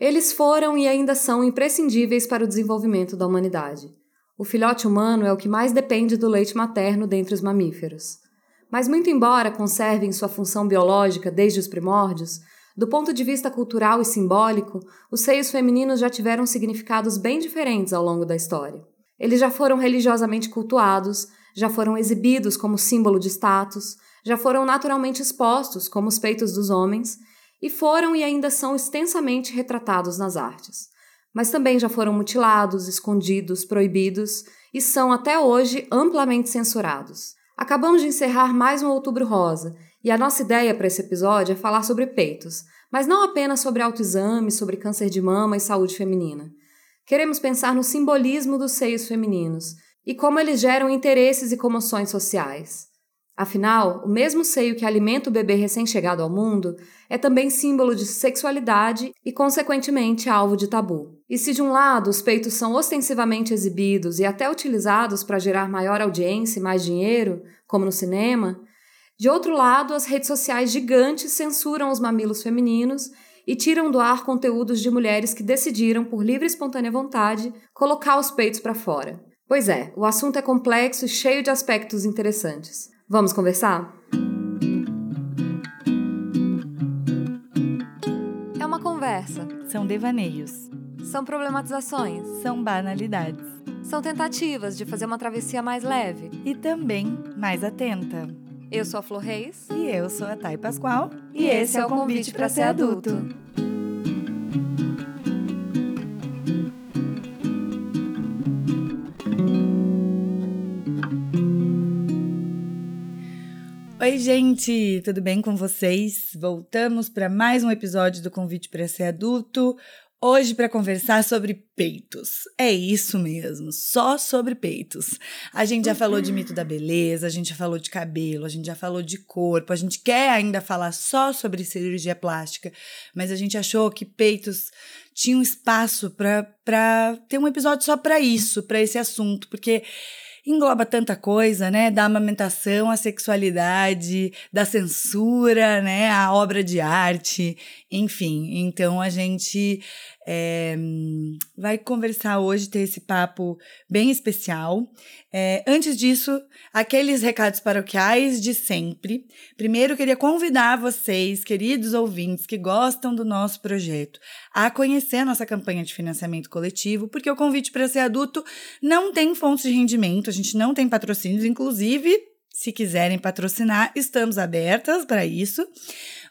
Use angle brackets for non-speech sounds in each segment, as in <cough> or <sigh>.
Eles foram e ainda são imprescindíveis para o desenvolvimento da humanidade. O filhote humano é o que mais depende do leite materno dentre os mamíferos. Mas, muito embora conservem sua função biológica desde os primórdios, do ponto de vista cultural e simbólico, os seios femininos já tiveram significados bem diferentes ao longo da história. Eles já foram religiosamente cultuados, já foram exibidos como símbolo de status, já foram naturalmente expostos como os peitos dos homens e foram e ainda são extensamente retratados nas artes. Mas também já foram mutilados, escondidos, proibidos e são até hoje amplamente censurados. Acabamos de encerrar mais um Outubro Rosa e a nossa ideia para esse episódio é falar sobre peitos, mas não apenas sobre autoexame, sobre câncer de mama e saúde feminina. Queremos pensar no simbolismo dos seios femininos e como eles geram interesses e comoções sociais. Afinal, o mesmo seio que alimenta o bebê recém-chegado ao mundo é também símbolo de sexualidade e, consequentemente, alvo de tabu. E se de um lado os peitos são ostensivamente exibidos e até utilizados para gerar maior audiência e mais dinheiro, como no cinema, de outro lado, as redes sociais gigantes censuram os mamilos femininos e tiram do ar conteúdos de mulheres que decidiram, por livre e espontânea vontade, colocar os peitos para fora. Pois é, o assunto é complexo e cheio de aspectos interessantes. Vamos conversar? É uma conversa. São devaneios. São problematizações. São banalidades. São tentativas de fazer uma travessia mais leve. E também mais atenta. Eu sou a Flor Reis. E eu sou a Thay Pascoal. E, e esse é o Convite para Ser Adulto. Oi, gente, tudo bem com vocês? Voltamos para mais um episódio do Convite para Ser Adulto. Hoje para conversar sobre peitos. É isso mesmo, só sobre peitos. A gente já falou de mito da beleza, a gente já falou de cabelo, a gente já falou de corpo, a gente quer ainda falar só sobre cirurgia plástica, mas a gente achou que peitos tinham espaço para ter um episódio só para isso, para esse assunto, porque engloba tanta coisa, né? Da amamentação à sexualidade, da censura, né? A obra de arte, enfim. Então a gente é, vai conversar hoje, ter esse papo bem especial. É, antes disso, aqueles recados paroquiais de sempre. Primeiro, queria convidar vocês, queridos ouvintes que gostam do nosso projeto, a conhecer a nossa campanha de financiamento coletivo, porque o convite para ser adulto não tem fontes de rendimento, a gente não tem patrocínios, inclusive se quiserem patrocinar, estamos abertas para isso.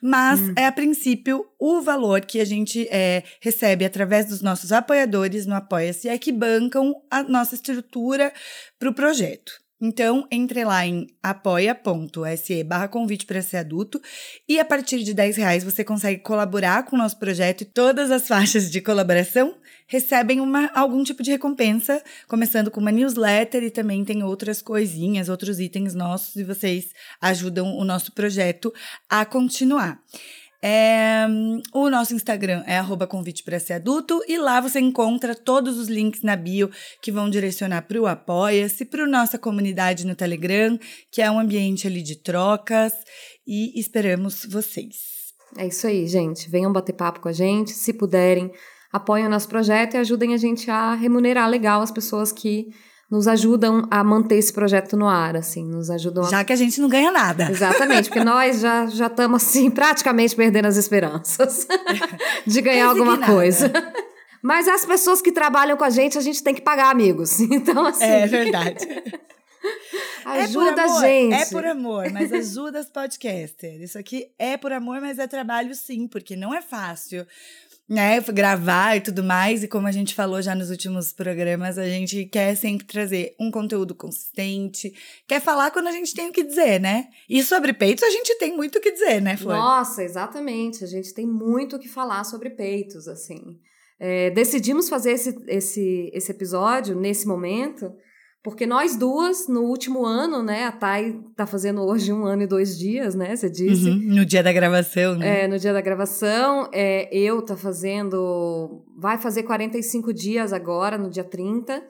Mas hum. é a princípio o valor que a gente é, recebe através dos nossos apoiadores no Apoia-se é que bancam a nossa estrutura para o projeto. Então, entre lá em apoia.se barra convite para ser adulto e a partir de 10 reais você consegue colaborar com o nosso projeto e todas as <laughs> faixas de colaboração recebem uma, algum tipo de recompensa, começando com uma newsletter e também tem outras coisinhas, outros itens nossos e vocês ajudam o nosso projeto a continuar. É, o nosso Instagram é convite para ser adulto e lá você encontra todos os links na bio que vão direcionar para o Apoia-se, para a nossa comunidade no Telegram, que é um ambiente ali de trocas e esperamos vocês. É isso aí, gente. Venham bater papo com a gente, se puderem, apoiem o nosso projeto e ajudem a gente a remunerar legal as pessoas que nos ajudam a manter esse projeto no ar, assim, nos ajudam Já a... que a gente não ganha nada. Exatamente, porque nós já já estamos assim praticamente perdendo as esperanças <laughs> de ganhar alguma coisa. Mas as pessoas que trabalham com a gente, a gente tem que pagar, amigos. <laughs> Então, assim. É verdade. <laughs> ajuda é a gente. É por amor, mas ajuda os podcasters. Isso aqui é por amor, mas é trabalho sim, porque não é fácil né, gravar e tudo mais, e como a gente falou já nos últimos programas, a gente quer sempre trazer um conteúdo consistente, quer falar quando a gente tem o que dizer, né? E sobre peitos a gente tem muito o que dizer, né, Flor? Nossa, exatamente, a gente tem muito o que falar sobre peitos, assim. É, decidimos fazer esse, esse, esse episódio nesse momento, porque nós duas, no último ano, né? A Thay tá fazendo hoje um ano e dois dias, né? Você disse. Uhum, no dia da gravação, né? É, no dia da gravação. É, eu tá fazendo. Vai fazer 45 dias agora, no dia 30.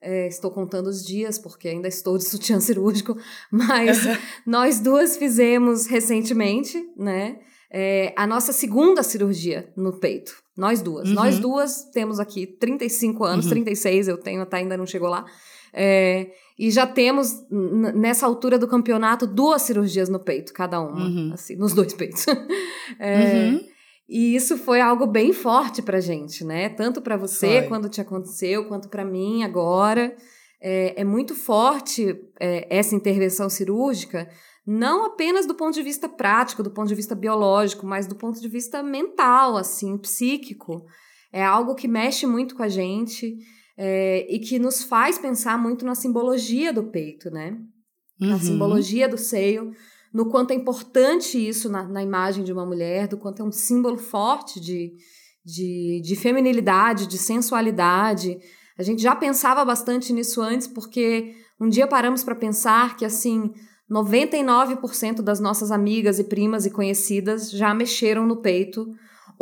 É, estou contando os dias, porque ainda estou de sutiã cirúrgico. <laughs> Mas <laughs> nós duas fizemos recentemente, né? é a nossa segunda cirurgia no peito. Nós duas. Uhum. Nós duas temos aqui 35 anos, uhum. 36 eu tenho, tá, ainda não chegou lá. É, e já temos, nessa altura do campeonato, duas cirurgias no peito, cada uma, uhum. assim, nos dois peitos. <laughs> é, uhum. E isso foi algo bem forte pra gente, né? Tanto para você, foi. quando te aconteceu, quanto para mim agora. É, é muito forte é, essa intervenção cirúrgica, não apenas do ponto de vista prático, do ponto de vista biológico, mas do ponto de vista mental, assim, psíquico. É algo que mexe muito com a gente é, e que nos faz pensar muito na simbologia do peito, né? Uhum. Na simbologia do seio, no quanto é importante isso na, na, imagem de uma mulher, do quanto é um símbolo forte de, de, de feminilidade, de sensualidade. A gente já pensava bastante nisso antes, porque um dia paramos para pensar que, assim, 99% das nossas amigas e primas e conhecidas já mexeram no peito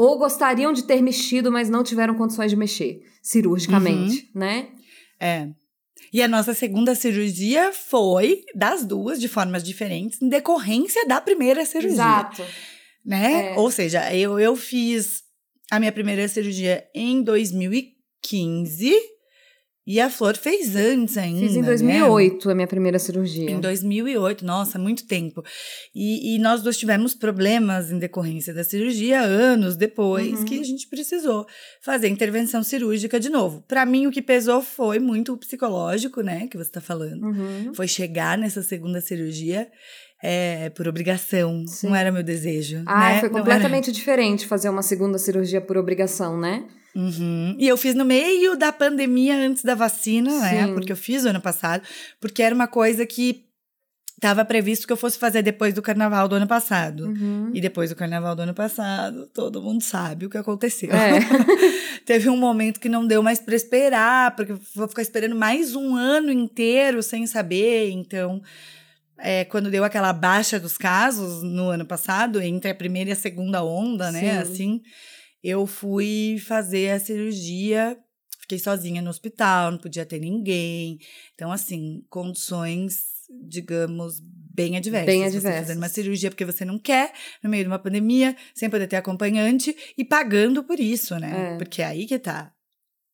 ou gostariam de ter mexido, mas não tiveram condições de mexer cirurgicamente, uhum. né? É. E a nossa segunda cirurgia foi das duas, de formas diferentes, em decorrência da primeira cirurgia. Exato. Né? É. Ou seja, eu, eu fiz a minha primeira cirurgia em 2015 e a Flor fez antes ainda. Fiz em 2008 né? a minha primeira cirurgia. Em 2008, nossa, muito tempo. E, e nós dois tivemos problemas em decorrência da cirurgia anos depois uhum. que a gente precisou fazer intervenção cirúrgica de novo. Para mim, o que pesou foi muito o psicológico, né, que você tá falando. Uhum. Foi chegar nessa segunda cirurgia é, por obrigação. Sim. Não era meu desejo. Ah, né? foi completamente era... diferente fazer uma segunda cirurgia por obrigação, né? Uhum. E eu fiz no meio da pandemia, antes da vacina, né? Sim. né? Porque eu fiz o ano passado, porque era uma coisa que estava previsto que eu fosse fazer depois do carnaval do ano passado. Uhum. E depois do carnaval do ano passado, todo mundo sabe o que aconteceu. É. <laughs> Teve um momento que não deu mais para esperar, porque vou ficar esperando mais um ano inteiro sem saber. Então, é, quando deu aquela baixa dos casos no ano passado, entre a primeira e a segunda onda, né? Sim. Assim eu fui fazer a cirurgia, fiquei sozinha no hospital, não podia ter ninguém. Então, assim, condições, digamos, bem adversas. Bem adversas. Você fazendo uma cirurgia porque você não quer, no meio de uma pandemia, sem poder ter acompanhante e pagando por isso, né? É. Porque é aí que tá.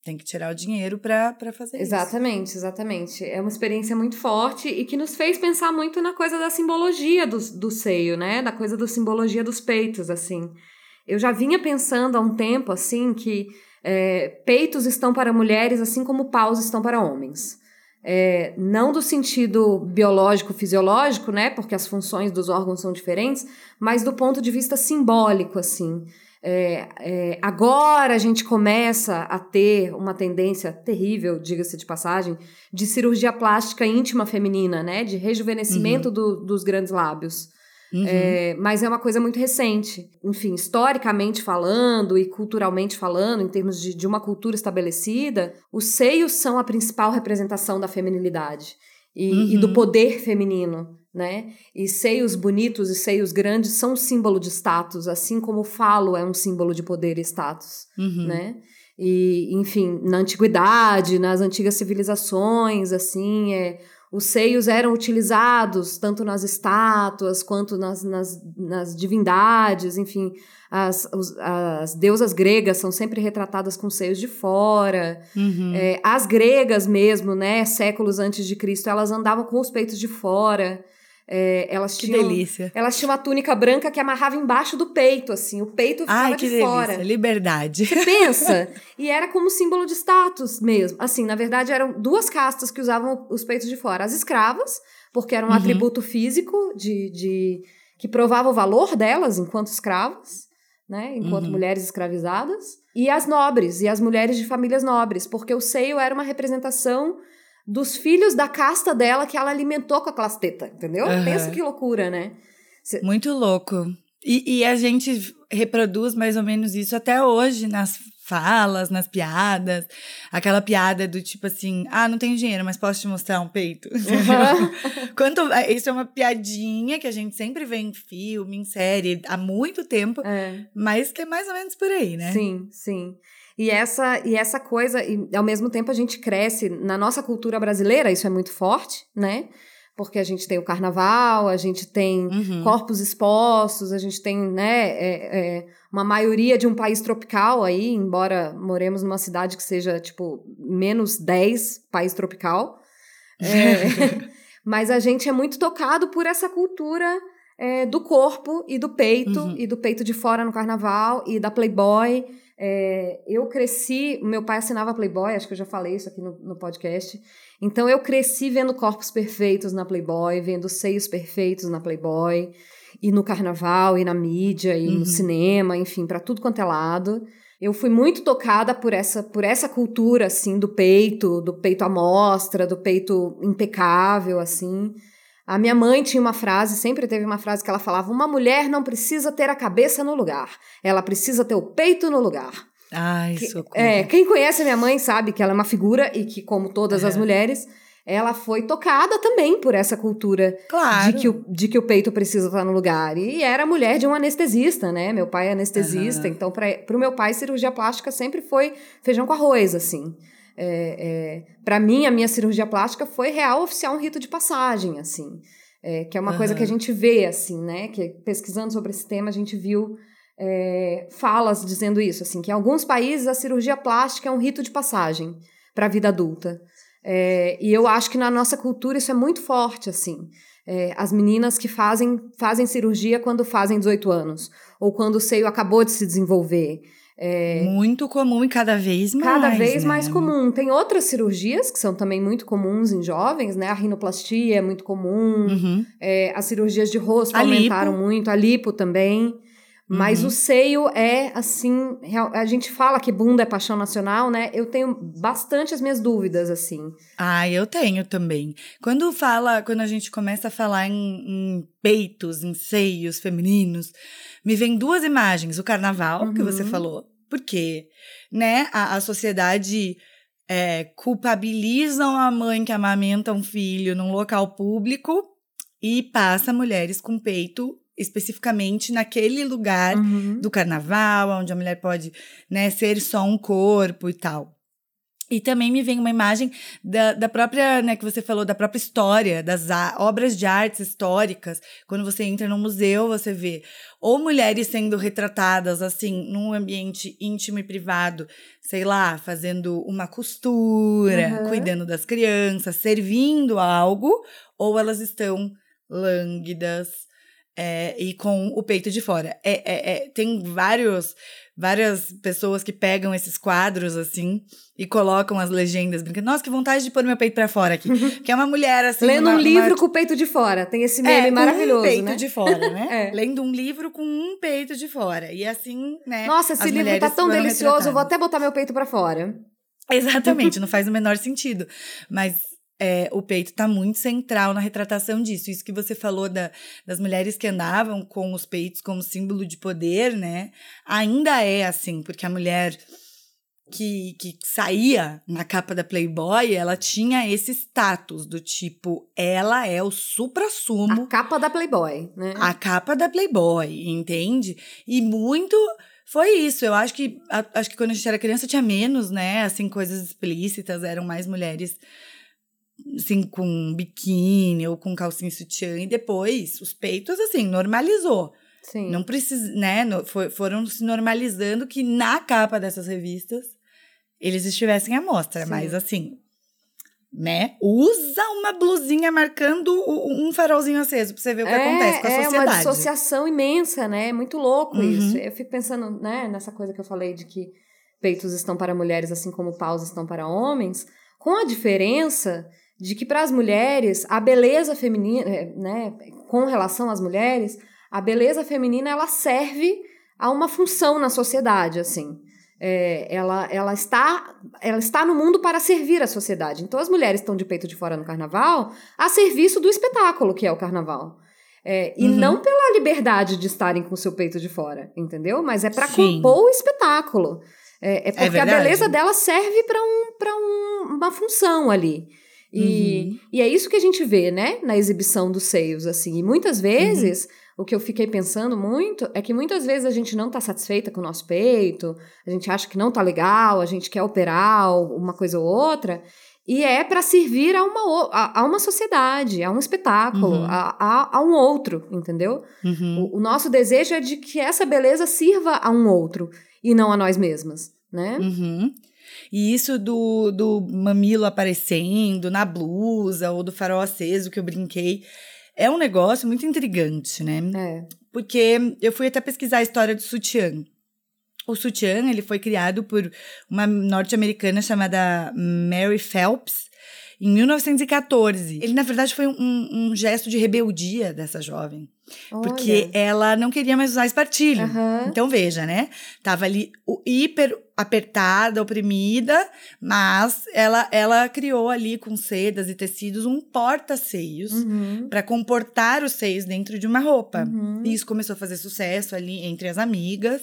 Tem que tirar o dinheiro para fazer exatamente, isso. Exatamente, exatamente. É uma experiência muito forte e que nos fez pensar muito na coisa da simbologia do, do seio, né? Da coisa da simbologia dos peitos, assim. Eu já vinha pensando há um tempo assim que é, peitos estão para mulheres assim como paus estão para homens. É, não do sentido biológico, fisiológico, né? Porque as funções dos órgãos são diferentes, mas do ponto de vista simbólico, assim. É, é, agora a gente começa a ter uma tendência terrível, diga-se de passagem, de cirurgia plástica íntima feminina, né? De rejuvenescimento uhum. do, dos grandes lábios. Uhum. É, mas é uma coisa muito recente. Enfim, historicamente falando e culturalmente falando, em termos de, de uma cultura estabelecida, os seios são a principal representação da feminilidade e, uhum. e do poder feminino. Né? E seios bonitos e seios grandes são um símbolo de status, assim como o falo é um símbolo de poder e status, uhum. né? E, enfim, na antiguidade, nas antigas civilizações, assim, é, os seios eram utilizados tanto nas estátuas quanto nas, nas, nas divindades, enfim, as, os, as deusas gregas são sempre retratadas com seios de fora. Uhum. É, as gregas mesmo, né, séculos antes de Cristo, elas andavam com os peitos de fora. É, elas que tinham, delícia. Elas tinham uma túnica branca que amarrava embaixo do peito, assim. O peito ficava Ai, que de delícia. fora. Liberdade. Você pensa? <laughs> e era como símbolo de status mesmo. Assim, na verdade, eram duas castas que usavam os peitos de fora. As escravas, porque era um uhum. atributo físico de, de que provava o valor delas enquanto escravas, né? Enquanto uhum. mulheres escravizadas. E as nobres, e as mulheres de famílias nobres, porque o seio era uma representação dos filhos da casta dela que ela alimentou com aquelas tetas, entendeu? Uhum. Pensa que loucura, né? Cê... Muito louco. E, e, a gente reproduz mais ou menos isso até hoje nas falas, nas piadas. Aquela piada do tipo assim: ah, não tenho dinheiro, mas posso te mostrar um peito. <laughs> Uhum. Quanto, é, isso é uma piadinha que a gente sempre vê em filme, em série, há muito tempo, é. mas que é mais ou menos por aí, né? Sim, sim. E essa, e essa coisa, e ao mesmo tempo a gente cresce na nossa cultura brasileira, isso é muito forte, né? porque a gente tem o carnaval, a gente tem Uhum. corpos expostos, a gente tem, né, é, é, uma maioria de um país tropical aí, embora moremos numa cidade que seja, tipo, menos 10 país tropical. É, <laughs> mas a gente é muito tocado por essa cultura é, do corpo e do peito, Uhum. e do peito de fora no carnaval, e da Playboy. É, eu cresci, meu pai assinava Playboy, acho que eu já falei isso aqui no, no podcast. Então eu cresci vendo corpos perfeitos na Playboy, vendo seios perfeitos na Playboy, e no carnaval, e na mídia, e Uhum. no cinema, enfim, para tudo quanto é lado. Eu fui muito tocada por essa, por essa cultura, assim, do peito, do peito à mostra, do peito impecável, assim. A minha mãe tinha uma frase, sempre teve uma frase que ela falava: Uma mulher não precisa ter a cabeça no lugar, ela precisa ter o peito no lugar. Ai, Que- socorro. É, quem conhece a minha mãe sabe que ela é uma figura e que, como todas as É. mulheres, ela foi tocada também por essa cultura claro. de que, o, de que o peito precisa estar no lugar. E era mulher de um anestesista, né? Meu pai é anestesista, Aham. então para o meu pai cirurgia plástica sempre foi feijão com arroz, assim. É, é, para mim, a minha cirurgia plástica foi real oficial um rito de passagem, assim. É, que é uma coisa Aham. que a gente vê, assim, né? Que pesquisando sobre esse tema, a gente viu é, falas dizendo isso, assim, que em alguns países a cirurgia plástica é um rito de passagem para a vida adulta. É, e eu acho que na nossa cultura isso é muito forte, assim. É, as meninas que fazem, fazem cirurgia quando fazem 18 anos, ou quando o seio acabou de se desenvolver. É, Muito comum e cada vez mais. cada vez né? mais comum. Tem outras cirurgias que são também muito comuns em jovens, né? A rinoplastia é muito comum, Uhum. é, as cirurgias de rosto A aumentaram lipo. muito, a lipo também. Mas Uhum. o seio é assim. A gente fala que bunda é paixão nacional, né? Eu tenho bastante as minhas dúvidas, assim. Ah, eu tenho também. Quando fala, quando a gente começa a falar em, em peitos, em seios femininos, me vem duas imagens. O carnaval, que você Uhum. falou. Porque, né, a, a sociedade é, culpabilizam a mãe que amamenta um filho num local público e passa mulheres com peito especificamente naquele lugar Uhum. do carnaval, onde a mulher pode né, ser só um corpo e tal. E também me vem uma imagem da, da própria, né, que você falou, da própria história, das obras de artes históricas. Quando você entra num museu, você vê ou mulheres sendo retratadas, assim, num ambiente íntimo e privado, sei lá, fazendo uma costura, Uhum. cuidando das crianças, servindo algo, ou elas estão lânguidas, é, e com o peito de fora. É, é, é, tem vários, várias pessoas que pegam esses quadros assim e colocam as legendas, brincando. Nossa, que vontade de pôr meu peito pra fora aqui. <laughs> que é uma mulher assim. Lendo uma- um livro uma- com o peito de fora. Tem esse meme é, maravilhoso, um peito né? de fora, né? <laughs> É. Lendo um livro com um peito de fora. E assim, né? Nossa, esse livro tá tão delicioso, eu vou até botar meu peito pra fora. Exatamente, não faz o menor sentido. Mas é, o peito está muito central na retratação disso. Isso que você falou da, das mulheres que andavam com os peitos como símbolo de poder, né? Ainda é assim, porque a mulher que, que saía na capa da Playboy, ela tinha esse status do tipo, ela é o supra-sumo A capa da Playboy, né? a capa da Playboy, entende? E muito foi isso. Eu acho que acho que quando a gente era criança tinha menos, né? Assim, coisas explícitas, eram mais mulheres assim com biquíni ou com calcinha sutiã e depois os peitos assim normalizou. Sim. Não precisa, né? no- foram se normalizando que na capa dessas revistas eles estivessem à mostra, Sim. mas assim, né? Usa uma blusinha marcando um farolzinho aceso pra você ver o que acontece com a é sociedade. uma dissociação imensa, né? É muito louco Uhum. isso. Eu fico pensando, né, nessa coisa que eu falei de que peitos estão para mulheres assim como paus estão para homens, com a diferença de que para as mulheres a beleza feminina, eh, né, com relação às mulheres, a beleza feminina ela serve a uma função na sociedade, assim. É, ela, ela, está, ela está no mundo para servir a sociedade. Então, as mulheres estão de peito de fora no carnaval a serviço do espetáculo que é o carnaval. É, e Uhum. não pela liberdade de estarem com o seu peito de fora, entendeu? Mas é para compor o espetáculo. É, é porque a beleza dela serve para um, pra um, uma função ali. E, Uhum. e é isso que a gente vê, né, na exibição dos seios, assim. E muitas vezes, o que eu fiquei pensando muito é que muitas vezes a gente não tá satisfeita com o nosso peito, a gente acha que não tá legal, a gente quer operar uma coisa ou outra. E é para servir a uma, a, a, uma sociedade, a um espetáculo, Uhum. a, a, a um outro, entendeu? Uhum. O, o nosso desejo é de que essa beleza sirva a um outro e não a nós mesmas, né? Uhum. E isso do, do mamilo aparecendo na blusa ou do farol aceso que eu brinquei é um negócio muito intrigante, né? É. Porque eu fui até pesquisar a história do sutiã. O sutiã, ele foi criado por uma norte-americana chamada Mary Phelps em 1914. Ele, na verdade, foi um, um gesto de rebeldia dessa jovem. Porque ela não queria mais usar espartilho. Aham. Então, veja, né? Tava ali o- hiper apertada, oprimida, mas ela, ela criou ali com sedas e tecidos um porta-seios Uhum. para comportar os seios dentro de uma roupa. Uhum. E isso começou a fazer sucesso ali entre as amigas.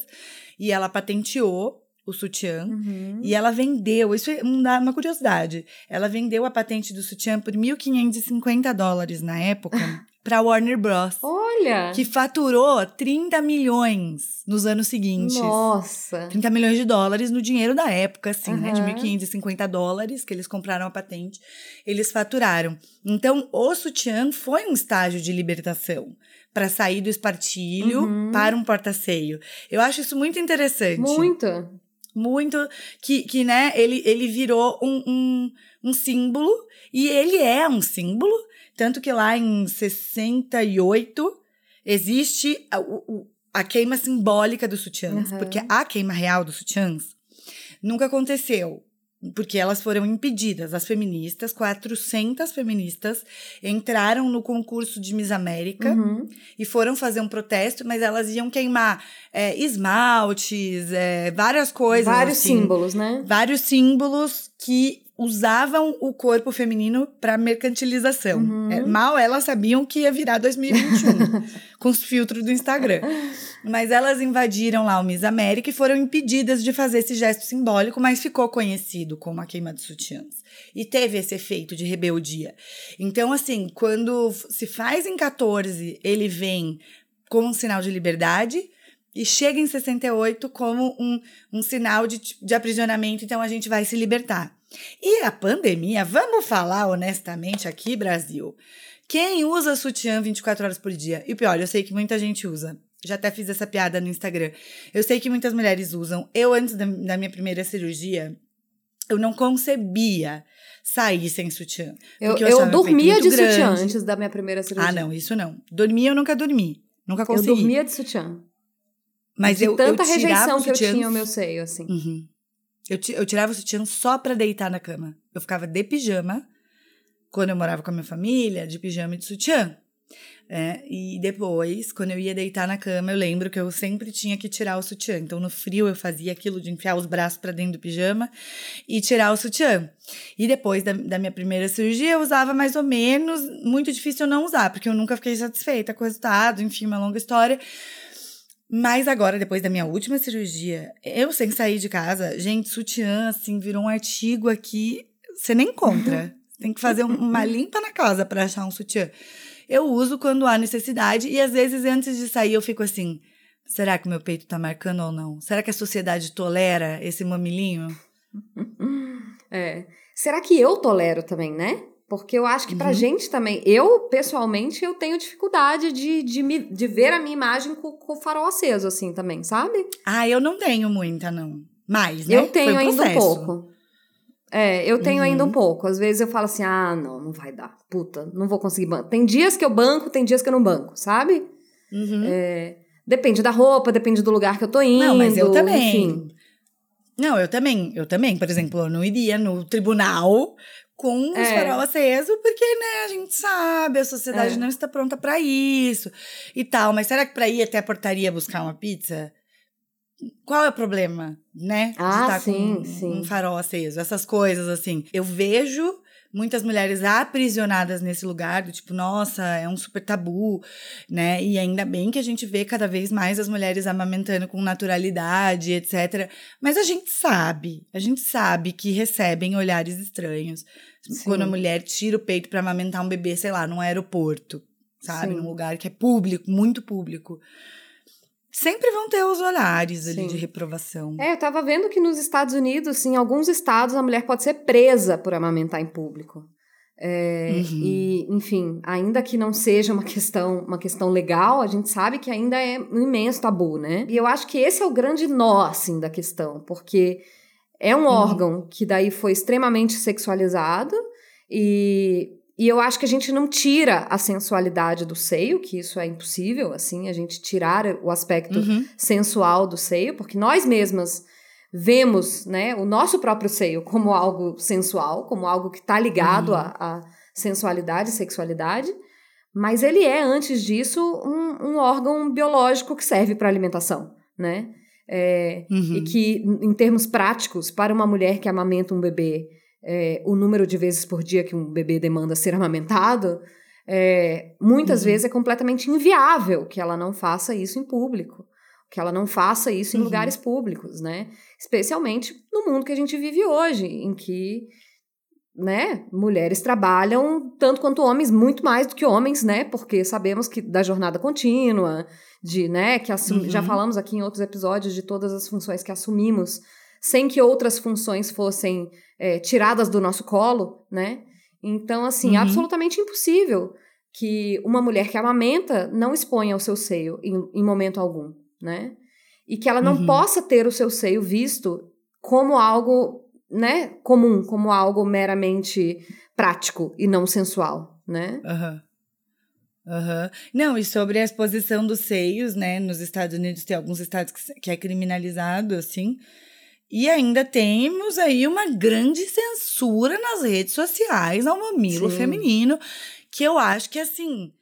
E ela patenteou o sutiã. Uhum. E ela vendeu, isso é uma uma curiosidade. Ela vendeu a patente do sutiã por 1.550 dólares na época <laughs> para Warner Bros. Olha! Que faturou 30 milhões nos anos seguintes. Nossa! 30 milhões de dólares no dinheiro da época, assim, né? De Aham. 1.550 dólares que eles compraram a patente, eles faturaram. Então, o sutiã foi um estágio de libertação para sair do espartilho Uhum. para um porta-seio. Eu acho isso muito interessante. Muito! Muito que, que né, ele, ele virou um, um, um símbolo, e ele é um símbolo, tanto que lá em 68 existe a, o- a queima simbólica dos sutiãs, Aham. porque a queima real dos sutiãs nunca aconteceu. Porque elas foram impedidas. As feministas, 400 feministas, entraram no concurso de Miss América Uhum. e foram fazer um protesto, mas elas iam queimar é, esmaltes, é, várias coisas. Vários assim, símbolos, né? Vários símbolos que usavam o corpo feminino para mercantilização. Uhum. É, mal elas sabiam que ia virar 2021 <laughs> com os filtros do Instagram. Mas elas invadiram lá o Miss América e foram impedidas de fazer esse gesto simbólico, mas ficou conhecido como a queima de sutiãs. E teve esse efeito de rebeldia. Então, assim, quando se faz em 14, ele vem como um sinal de liberdade e chega em 68 como um, um sinal de, de aprisionamento, então a gente vai se libertar. E a pandemia, vamos falar honestamente aqui, Brasil. Quem usa sutiã 24 horas por dia? E o pior, eu sei que muita gente usa. Já até fiz essa piada no Instagram. Eu sei que muitas mulheres usam. Eu, antes da, da minha primeira cirurgia, eu não concebia sair sem sutiã. Eu, eu, peito dormia de sutiã grande. antes da minha primeira cirurgia. Ah, não, isso não. Dormir eu nunca dormi. Nunca Eu consegui. dormia de sutiã. Mas de eu, tanta eu rejeição o que eu sutiã tinha ao meu seio, assim. Uhum. Eu, eu tirava o sutiã só pra deitar na cama. Eu ficava de pijama, quando eu morava com a minha família, de pijama e de sutiã. É, e depois, quando eu ia deitar na cama, eu lembro que eu sempre tinha que tirar o sutiã. Então, no frio, eu fazia aquilo de enfiar os braços pra dentro do pijama e tirar o sutiã. E depois da, da minha primeira cirurgia, eu usava mais ou menos. Muito difícil eu não usar, porque eu nunca fiquei satisfeita com o resultado, enfim, uma longa história. Mas agora, depois da minha última cirurgia, eu sem sair de casa, gente, sutiã, assim, virou um artigo aqui, você nem encontra. <laughs> Tem que fazer um- uma limpa na casa para achar um sutiã. Eu uso quando há necessidade e às vezes antes de sair eu fico assim, será que meu peito tá marcando ou não? Será que a sociedade tolera esse mamilinho? <laughs> É. Será que eu tolero também, né? Porque eu acho que pra Uhum. gente também, eu, pessoalmente, eu tenho dificuldade de, de, me, de ver a minha imagem com, com o farol aceso, assim, também, sabe? Ah, eu não tenho muita, não. Mais, né? Eu tenho um ainda um pouco. É, eu tenho Uhum. ainda um pouco. Às vezes eu falo assim, ah, não, não vai dar. Puta, não vou conseguir banco. Tem dias que eu banco, tem dias que eu não banco, sabe? Uhum. É, depende da roupa, depende do lugar que eu tô indo. Não, mas eu também. Enfim. Não, eu também. Eu também, por exemplo, eu não iria no tribunal com os É. farol aceso, porque, né, a gente sabe, a sociedade É. não está pronta para isso e tal. Mas será que para ir até a portaria buscar uma pizza? Qual é o problema, né? de Ah, estar sim, com sim. um farol aceso, essas coisas assim. Eu vejo muitas mulheres aprisionadas nesse lugar, do tipo, nossa, é um super tabu, né? E ainda bem que a gente vê cada vez mais as mulheres amamentando com naturalidade, etc. Mas a gente sabe, a gente sabe que recebem olhares estranhos. Sim. Quando a mulher tira o peito para amamentar um bebê, sei lá, num aeroporto, sabe? Sim. Num lugar que é público, muito público. Sempre vão ter os olhares ali Sim. de reprovação. É, eu tava vendo que nos Estados Unidos, em alguns estados, a mulher pode ser presa por amamentar em público. É, uhum. E, enfim, ainda que não seja uma questão, uma questão legal, a gente sabe que ainda é um imenso tabu, né? E eu acho que esse é o grande nó, assim, da questão, porque é um uhum. órgão que daí foi extremamente sexualizado e, e eu acho que a gente não tira a sensualidade do seio, que isso é impossível, assim, a gente tirar o aspecto uhum. sensual do seio, porque nós mesmas vemos né, o nosso próprio seio como algo sensual, como algo que está ligado uhum. à, sensualidade e sexualidade, mas ele é, antes disso, um, um órgão biológico que serve para alimentação, né? É, uhum. E que, em termos práticos, para uma mulher que amamenta um bebê, é, o número de vezes por dia que um bebê demanda ser amamentado, é, muitas uhum. vezes é completamente inviável que ela não faça isso em público que ela não faça isso em uhum. lugares públicos, né? Especialmente no mundo que a gente vive hoje, em que, né, mulheres trabalham tanto quanto homens, muito mais do que homens, né? Porque sabemos que da jornada contínua, de, né, que uhum. já falamos aqui em outros episódios de todas as funções que assumimos, sem que outras funções fossem é, tiradas do nosso colo, né? Então, assim, uhum. absolutamente impossível que uma mulher que amamenta não exponha o seu seio em, em momento algum né? E que ela não uhum. possa ter o seu seio visto como algo, né, comum, como algo meramente prático e não sensual, né? Uhum. Uhum. Não, e sobre a exposição dos seios, né? Nos Estados Unidos tem alguns estados que, que é criminalizado, assim. E ainda temos aí uma grande censura nas redes sociais ao mamilo Sim. feminino, que eu acho que, assim,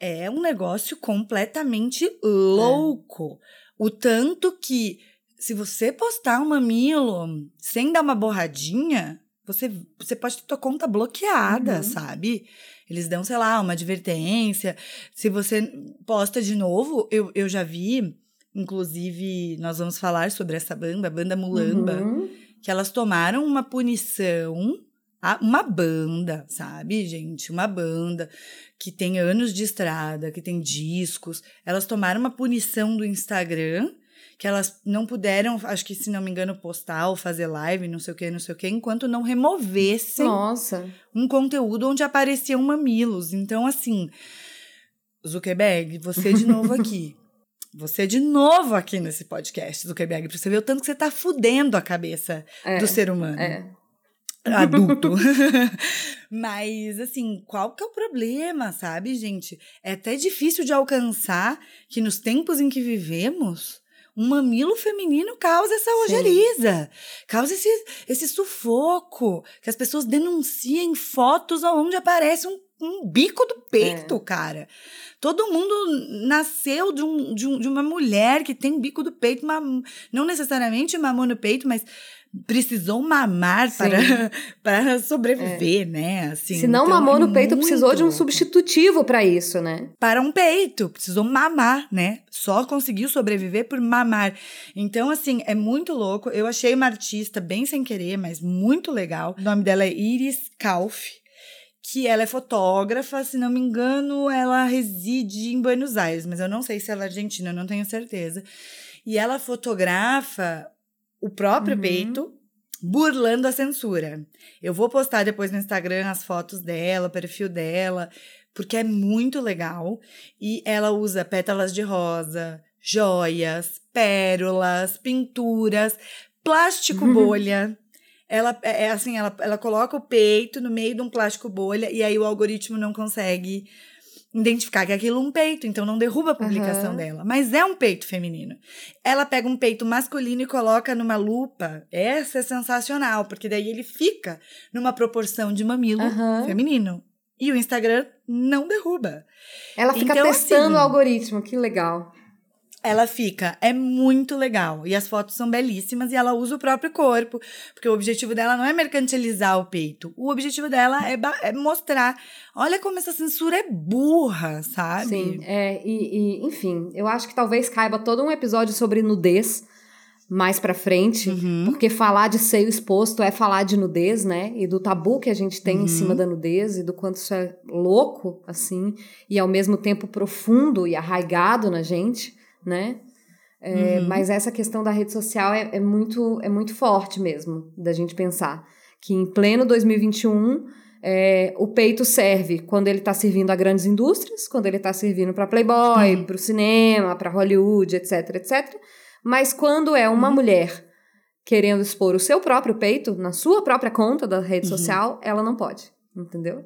é um negócio completamente é. louco. É. O tanto que, se você postar um mamilo sem dar uma borradinha, você, você pode ter tua conta bloqueada, uhum. sabe? Eles dão, sei lá, uma advertência. Se você posta de novo, eu, eu já vi, inclusive, nós vamos falar sobre essa banda, a banda Mulamba, uhum. que elas tomaram uma punição uma banda, sabe, gente? Uma banda que tem anos de estrada, que tem discos. Elas tomaram uma punição do Instagram que elas não puderam, acho que se não me engano, postar ou fazer live, não sei o que, não sei o que, enquanto não removessem Nossa. um conteúdo onde apareciam mamilos. Então, assim, Zuckerberg, você de novo aqui. <laughs> Você de novo aqui nesse podcast, Zuckerberg, pra você ver o tanto que você tá fudendo a cabeça é, do ser humano. É adulto. <laughs> <laughs> Mas, assim, qual que é o problema, sabe, gente? É até difícil de alcançar que nos tempos em que vivemos, um mamilo feminino causa essa ojeriza, causa esse, esse sufoco, que as pessoas denunciem fotos onde aparece um, um bico do peito, é. cara. Todo mundo nasceu de, um, de, um, de uma mulher que tem bico do peito, uma, não necessariamente mamou no peito, mas precisou mamar para, <laughs> para sobreviver, é. né? Assim, Se não então mamou é no peito, precisou de um substitutivo para isso, né? Para um peito, precisou mamar, né? Só conseguiu sobreviver por mamar. Então, assim, é muito louco. Eu achei uma artista bem sem querer, mas muito legal. O nome dela é Iris Kauf que ela é fotógrafa, se não me engano, ela reside em Buenos Aires, mas eu não sei se ela é argentina, eu não tenho certeza. E ela fotografa o próprio uhum. peito, burlando a censura. Eu vou postar depois no Instagram as fotos dela, o perfil dela, porque é muito legal. E ela usa pétalas de rosa, joias, pérolas, pinturas, plástico <laughs> bolha. Ela é, é assim, ela, ela coloca o peito no meio de um plástico bolha e aí o algoritmo não consegue identificar que aquilo é um peito, então não derruba a publicação uhum. dela. Mas é um peito feminino. Ela pega um peito masculino e coloca numa lupa. Essa é sensacional, porque daí ele fica numa proporção de mamilo uhum. feminino. E o Instagram não derruba. Ela fica então, testando assim, o algoritmo, que legal ela fica, é muito legal. E as fotos são belíssimas e ela usa o próprio corpo, porque o objetivo dela não é mercantilizar o peito. O objetivo dela é, é mostrar, olha como essa censura é burra, sabe? Sim, é, e, e, enfim, eu acho que talvez caiba todo um episódio sobre nudez mais pra frente, uhum. porque falar de seio exposto é falar de nudez, né? E do tabu que a gente tem uhum. em cima da nudez e do quanto isso é louco, assim, e ao mesmo tempo profundo e arraigado na gente né? É, uhum. Mas essa questão da rede social é, é, muito, é muito forte mesmo, da gente pensar que em pleno 2021 é, o peito serve quando ele está servindo a grandes indústrias, quando ele está servindo para Playboy, para o cinema, para Hollywood, etc, etc. Mas quando é uma uhum. mulher querendo expor o seu próprio peito na sua própria conta da rede uhum. social, ela não pode, entendeu?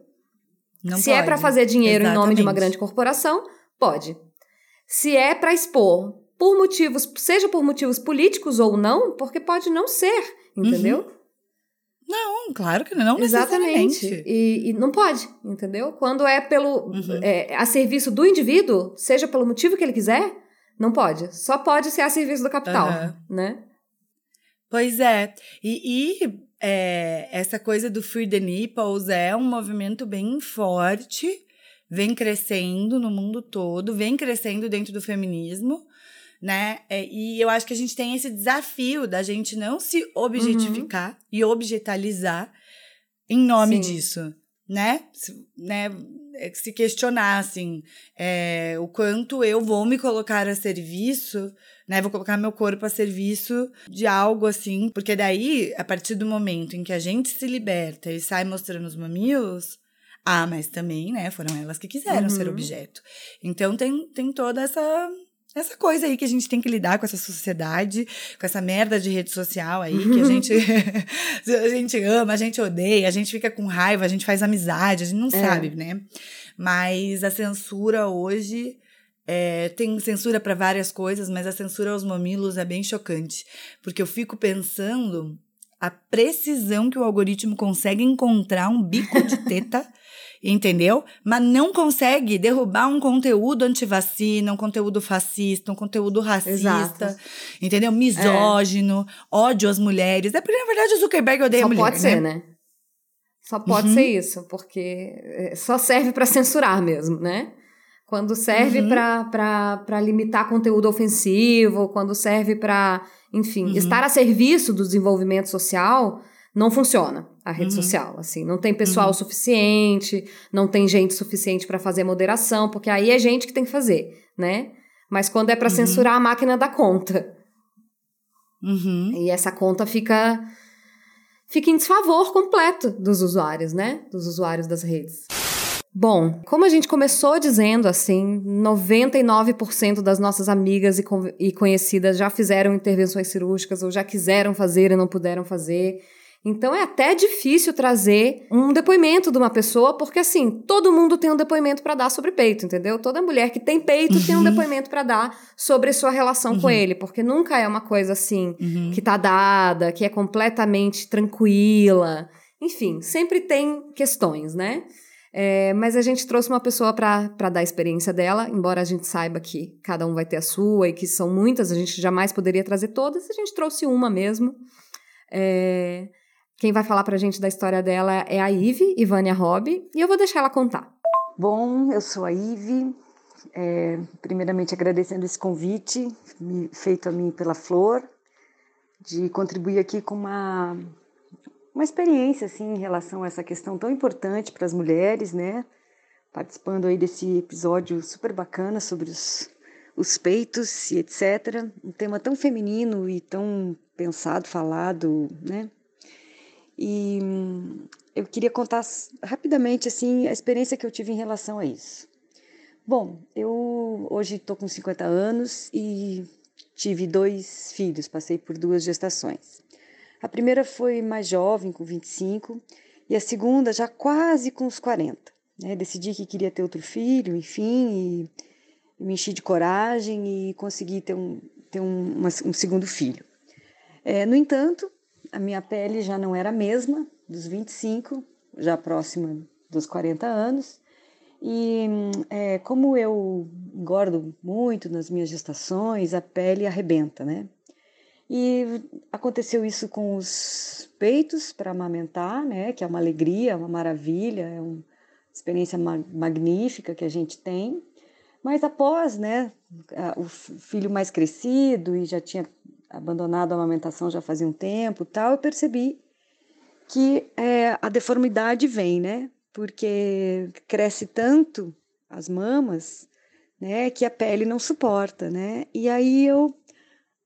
Não Se é pode. é para fazer dinheiro Exatamente. em nome de uma grande corporação, pode. Se é para expor por motivos, seja por motivos políticos ou não, porque pode não ser, entendeu? Uhum. Não, claro que não Exatamente. E, e, não pode, entendeu? Quando é pelo uhum. é, a serviço do indivíduo, seja pelo motivo que ele quiser, não pode. Só pode ser a serviço do capital, uhum. né? Pois é. E, e é, essa coisa do Free the Nipples é um movimento bem forte, vem crescendo no mundo todo, vem crescendo dentro do feminismo né? É, e eu acho que a gente tem esse desafio da gente não se objetificar uhum. e objetalizar em nome Sim. disso, né? Se, né? É, se questionar, assim, é, o quanto eu vou me colocar a serviço, né? Vou colocar meu corpo a serviço de algo assim, porque daí, a partir do momento em que a gente se liberta e sai mostrando os mamilos, ah, mas também, né, foram elas que quiseram uhum. ser objeto. Então tem, tem toda essa essa coisa aí que a gente tem que lidar com essa sociedade, com essa merda de rede social aí, que a gente, <laughs> a gente ama, a gente odeia, a gente fica com raiva, a gente faz amizade, a gente não é. sabe, né? Mas a censura hoje. É, tem censura para várias coisas, mas a censura aos mamilos é bem chocante. Porque eu fico pensando a precisão que o algoritmo consegue encontrar um bico de <laughs> teta entendeu? Mas não consegue derrubar um conteúdo antivacina, um conteúdo fascista, um conteúdo racista, Exato. entendeu? Misógino, é. ódio às mulheres. É porque, na verdade, o Zuckerberg odeia Só mulher, pode ser, né? Só pode uhum. ser isso, porque é, só serve para censurar mesmo, né? Quando serve uhum. para limitar conteúdo ofensivo, quando serve para, enfim, uhum. estar a serviço do desenvolvimento social, não funciona a rede uhum. social, assim, não tem pessoal uhum. suficiente, não tem gente suficiente para fazer moderação, porque aí é gente que tem que fazer, né? Mas quando é para uhum. censurar a máquina dá conta. Uhum. E essa conta fica fica em desfavor completo dos usuários, né? Dos usuários das redes. Bom, como a gente começou dizendo, assim, 99% das nossas amigas e, e conhecidas já fizeram intervenções cirúrgicas ou já quiseram fazer e não puderam fazer. Então é até difícil trazer um depoimento de uma pessoa, porque assim, todo mundo tem um depoimento para dar sobre peito, entendeu? Toda mulher que tem peito uhum. tem um uhum. depoimento para dar sobre sua relação uhum. com ele, porque nunca é uma coisa assim uhum. que tá dada, que é completamente tranquila. Enfim, sempre tem questões, né? É, mas a gente trouxe uma pessoa para dar a experiência dela, embora a gente saiba que cada um vai ter a sua e que são muitas, a gente jamais poderia trazer todas, a gente trouxe uma mesmo. É, quem vai falar pra gente da história dela é a Ive, Ivânia Hobby, e eu vou deixar ela contar. Bom, eu sou a Ive, é, primeiramente agradecendo esse convite feito a mim pela Flor, de contribuir aqui com uma, uma experiência assim, em relação a essa questão tão importante para as mulheres, né? Participando aí desse episódio super bacana sobre os, os peitos e etc. Um tema tão feminino e tão pensado, falado, né? E eu queria contar rapidamente assim a experiência que eu tive em relação a isso. Bom, eu hoje estou com 50 anos e tive dois filhos, passei por duas gestações. A primeira foi mais jovem, com 25, e a segunda já quase com os 40. Né? Decidi que queria ter outro filho, enfim, e me enchi de coragem e consegui ter um, ter um, uma, um segundo filho. É, no entanto, a minha pele já não era a mesma dos 25, já próxima dos 40 anos. E é, como eu engordo muito nas minhas gestações, a pele arrebenta, né? E aconteceu isso com os peitos para amamentar, né? Que é uma alegria, uma maravilha, é uma experiência magnífica que a gente tem. Mas após, né, o filho mais crescido e já tinha abandonado a amamentação já fazia um tempo tal, eu percebi que é, a deformidade vem, né? Porque cresce tanto as mamas, né, que a pele não suporta, né? E aí eu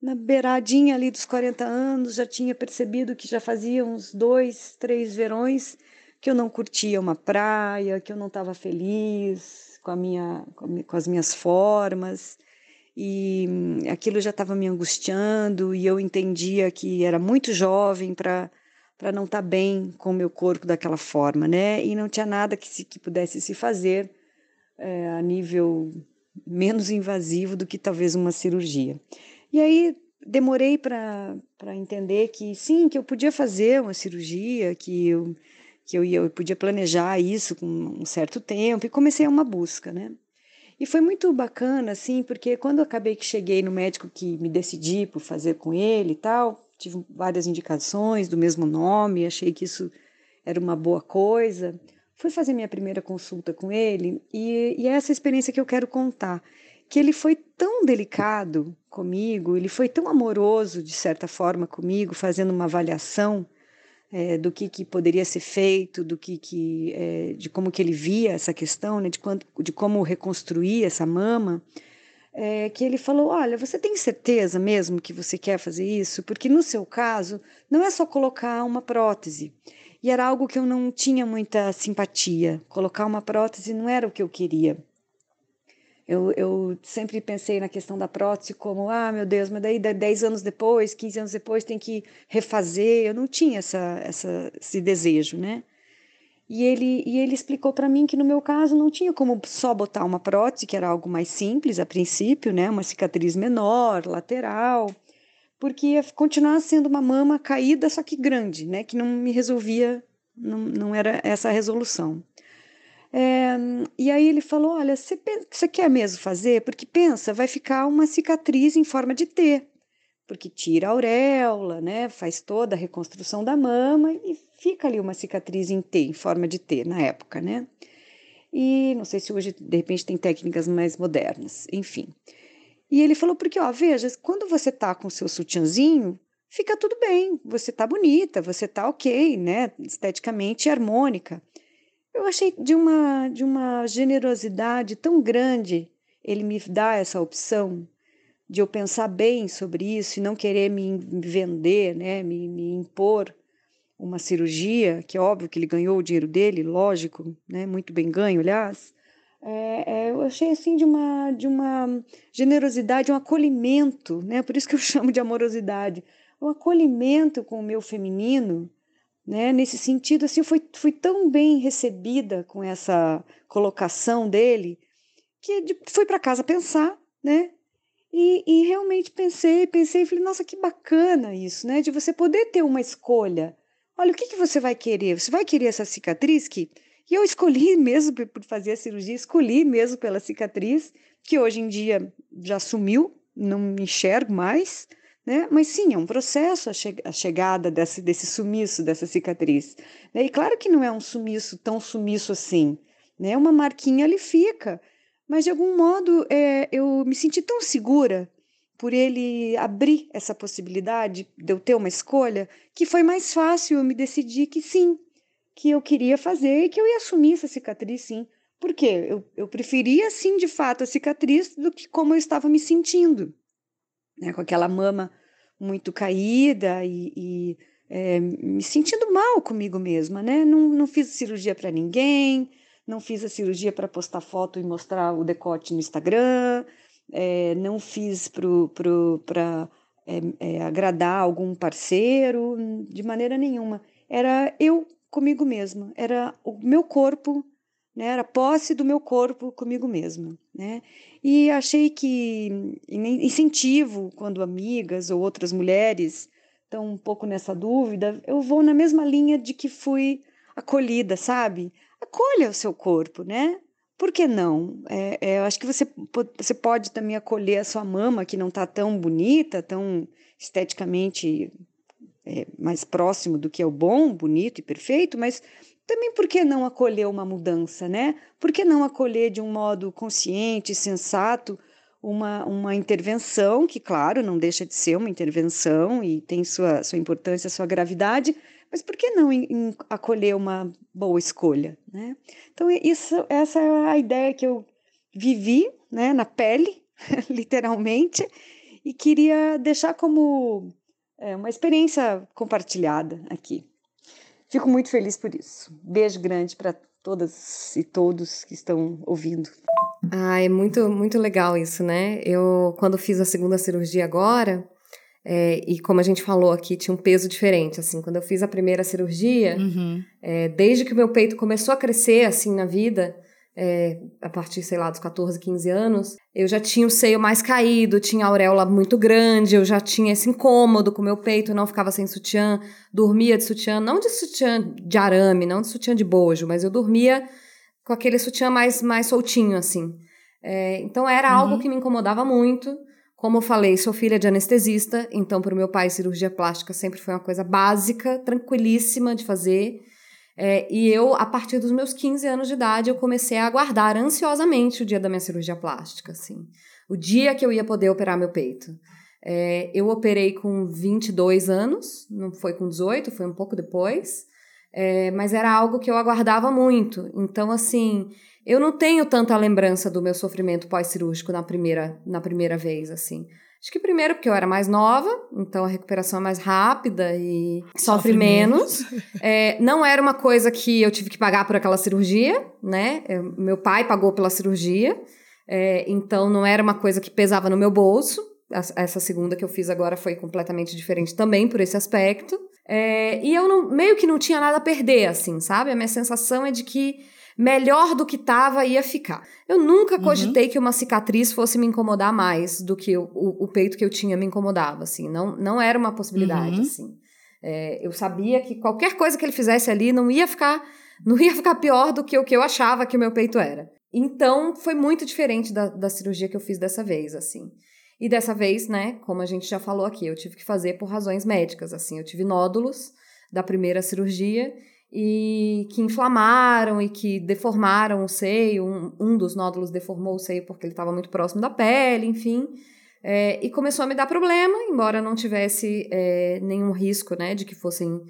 na beiradinha ali dos 40 anos, já tinha percebido que já fazia uns dois, três verões que eu não curtia uma praia, que eu não estava feliz com, a minha, com as minhas formas, e aquilo já estava me angustiando, e eu entendia que era muito jovem para para não estar tá bem com o meu corpo daquela forma, né? E não tinha nada que, se, que pudesse se fazer é, a nível menos invasivo do que talvez uma cirurgia. E aí demorei para entender que sim, que eu podia fazer uma cirurgia, que eu, que eu, ia, eu podia planejar isso com um certo tempo, e comecei uma busca, né? E foi muito bacana, assim, porque quando eu acabei que cheguei no médico que me decidi por fazer com ele e tal, tive várias indicações do mesmo nome, achei que isso era uma boa coisa. Fui fazer minha primeira consulta com ele e, e é essa experiência que eu quero contar. Que ele foi tão delicado comigo, ele foi tão amoroso, de certa forma, comigo, fazendo uma avaliação é, do que, que poderia ser feito, do que, que é, de como que ele via essa questão, né, de, quanto, de como reconstruir essa mama é, que ele falou: Olha, você tem certeza mesmo que você quer fazer isso? Porque no seu caso, não é só colocar uma prótese. E era algo que eu não tinha muita simpatia. Colocar uma prótese não era o que eu queria. Eu, eu sempre pensei na questão da prótese como, ah, meu Deus, mas daí 10 anos depois, 15 anos depois tem que refazer. Eu não tinha essa, essa, esse desejo, né? E ele, e ele explicou para mim que no meu caso não tinha como só botar uma prótese, que era algo mais simples a princípio, né? Uma cicatriz menor, lateral, porque ia continuar sendo uma mama caída, só que grande, né? Que não me resolvia, não, não era essa a resolução. É, e aí ele falou: Olha, você, quer mesmo fazer? Porque pensa, vai ficar uma cicatriz em forma de T porque tira a auréola, né, faz toda a reconstrução da mama e fica ali uma cicatriz em T, em forma de T na época, né? E não sei se hoje de repente tem técnicas mais modernas, enfim. E ele falou porque, ó, veja, quando você tá com seu sutiãzinho, fica tudo bem, você tá bonita, você tá OK, né, esteticamente harmônica. Eu achei de uma de uma generosidade tão grande ele me dar essa opção de eu pensar bem sobre isso e não querer me vender, né, me, me impor uma cirurgia, que é óbvio que ele ganhou o dinheiro dele, lógico, né, muito bem ganho, aliás, é, é, eu achei assim de uma, de uma generosidade, um acolhimento, né, por isso que eu <laughs> chamo de amorosidade, um acolhimento com o meu feminino, né, nesse sentido, assim, fui, fui tão bem recebida com essa colocação dele, que fui para casa pensar, né, e, e, realmente pensei, pensei falei, nossa, que bacana isso, né? De você poder ter uma escolha. Olha, o que, que você vai querer? Você vai querer essa cicatriz que. E eu escolhi <laughs> mesmo por fazer a cirurgia, escolhi mesmo pela cicatriz, que hoje em dia já sumiu, não enxergo mais, né? Mas sim, é um processo a, che a chegada desse, desse sumiço, dessa cicatriz. Né? E claro que não é um sumiço tão sumiço assim, né? Uma marquinha ali fica. Mas de algum modo é, eu me senti tão segura por ele abrir essa possibilidade de eu ter uma escolha, que foi mais fácil eu me decidir que sim, que eu queria fazer e que eu ia assumir essa cicatriz sim. Porque eu, eu preferia sim, de fato, a cicatriz do que como eu estava me sentindo, né? com aquela mama muito caída e, e é, me sentindo mal comigo mesma, né? Não, não fiz cirurgia para ninguém, não fiz a cirurgia para postar foto e mostrar o decote no Instagram, é, não fiz para é, é, agradar algum parceiro, de maneira nenhuma. Era eu comigo mesma, era o meu corpo, né, era posse do meu corpo comigo mesma. Né? E achei que incentivo quando amigas ou outras mulheres estão um pouco nessa dúvida, eu vou na mesma linha de que fui acolhida, sabe? acolha o seu corpo, né? Por que não? É, é, eu acho que você, você pode também acolher a sua mama, que não está tão bonita, tão esteticamente é, mais próximo do que é o bom, bonito e perfeito, mas também por que não acolher uma mudança, né? Por que não acolher de um modo consciente, sensato, uma, uma intervenção, que, claro, não deixa de ser uma intervenção e tem sua, sua importância, sua gravidade, mas por que não em, em acolher uma boa escolha, né? Então isso, essa é a ideia que eu vivi, né, na pele, <laughs> literalmente, e queria deixar como é, uma experiência compartilhada aqui. Fico muito feliz por isso. Beijo grande para todas e todos que estão ouvindo. Ah, é muito, muito legal isso, né? Eu, quando fiz a segunda cirurgia agora, é, e como a gente falou aqui, tinha um peso diferente, assim, quando eu fiz a primeira cirurgia, uhum. é, desde que o meu peito começou a crescer, assim, na vida, é, a partir, sei lá, dos 14, 15 anos, eu já tinha o seio mais caído, tinha a auréola muito grande, eu já tinha esse incômodo com o meu peito, não ficava sem sutiã, dormia de sutiã, não de sutiã de arame, não de sutiã de bojo, mas eu dormia com aquele sutiã mais, mais soltinho, assim. É, então era uhum. algo que me incomodava muito. Como eu falei, sou filha de anestesista, então para o meu pai cirurgia plástica sempre foi uma coisa básica, tranquilíssima de fazer. É, e eu, a partir dos meus 15 anos de idade, eu comecei a aguardar ansiosamente o dia da minha cirurgia plástica, assim. O dia que eu ia poder operar meu peito. É, eu operei com 22 anos, não foi com 18, foi um pouco depois. É, mas era algo que eu aguardava muito. Então, assim, eu não tenho tanta lembrança do meu sofrimento pós-cirúrgico na primeira, na primeira vez, assim. Acho que primeiro porque eu era mais nova, então a recuperação é mais rápida e sofre, sofre menos. menos. <laughs> É, não era uma coisa que eu tive que pagar por aquela cirurgia, né? Eu, meu pai pagou pela cirurgia, é, então não era uma coisa que pesava no meu bolso. Essa segunda que eu fiz agora foi completamente diferente também por esse aspecto. É, e eu não, meio que não tinha nada a perder, assim, sabe? A minha sensação é de que melhor do que tava ia ficar. Eu nunca uhum. cogitei uhum. que uma cicatriz fosse me incomodar mais do que o, o, o, peito que eu tinha me incomodava, assim. Não, não era uma possibilidade, uhum. assim. É, eu sabia que qualquer coisa que ele fizesse ali não ia ficar <laughs> não ia ficar pior do que o que eu achava que o meu peito era. Então, foi muito diferente da, da cirurgia que eu fiz dessa vez, assim. E dessa vez, né, como a gente já falou aqui, eu tive que fazer por razões médicas, assim, eu tive nódulos da primeira cirurgia e que inflamaram e que deformaram o seio. Um, um dos nódulos deformou o seio porque ele estava muito próximo da pele, enfim. É, e começou a me dar problema, embora não tivesse é, nenhum risco, né, de que fossem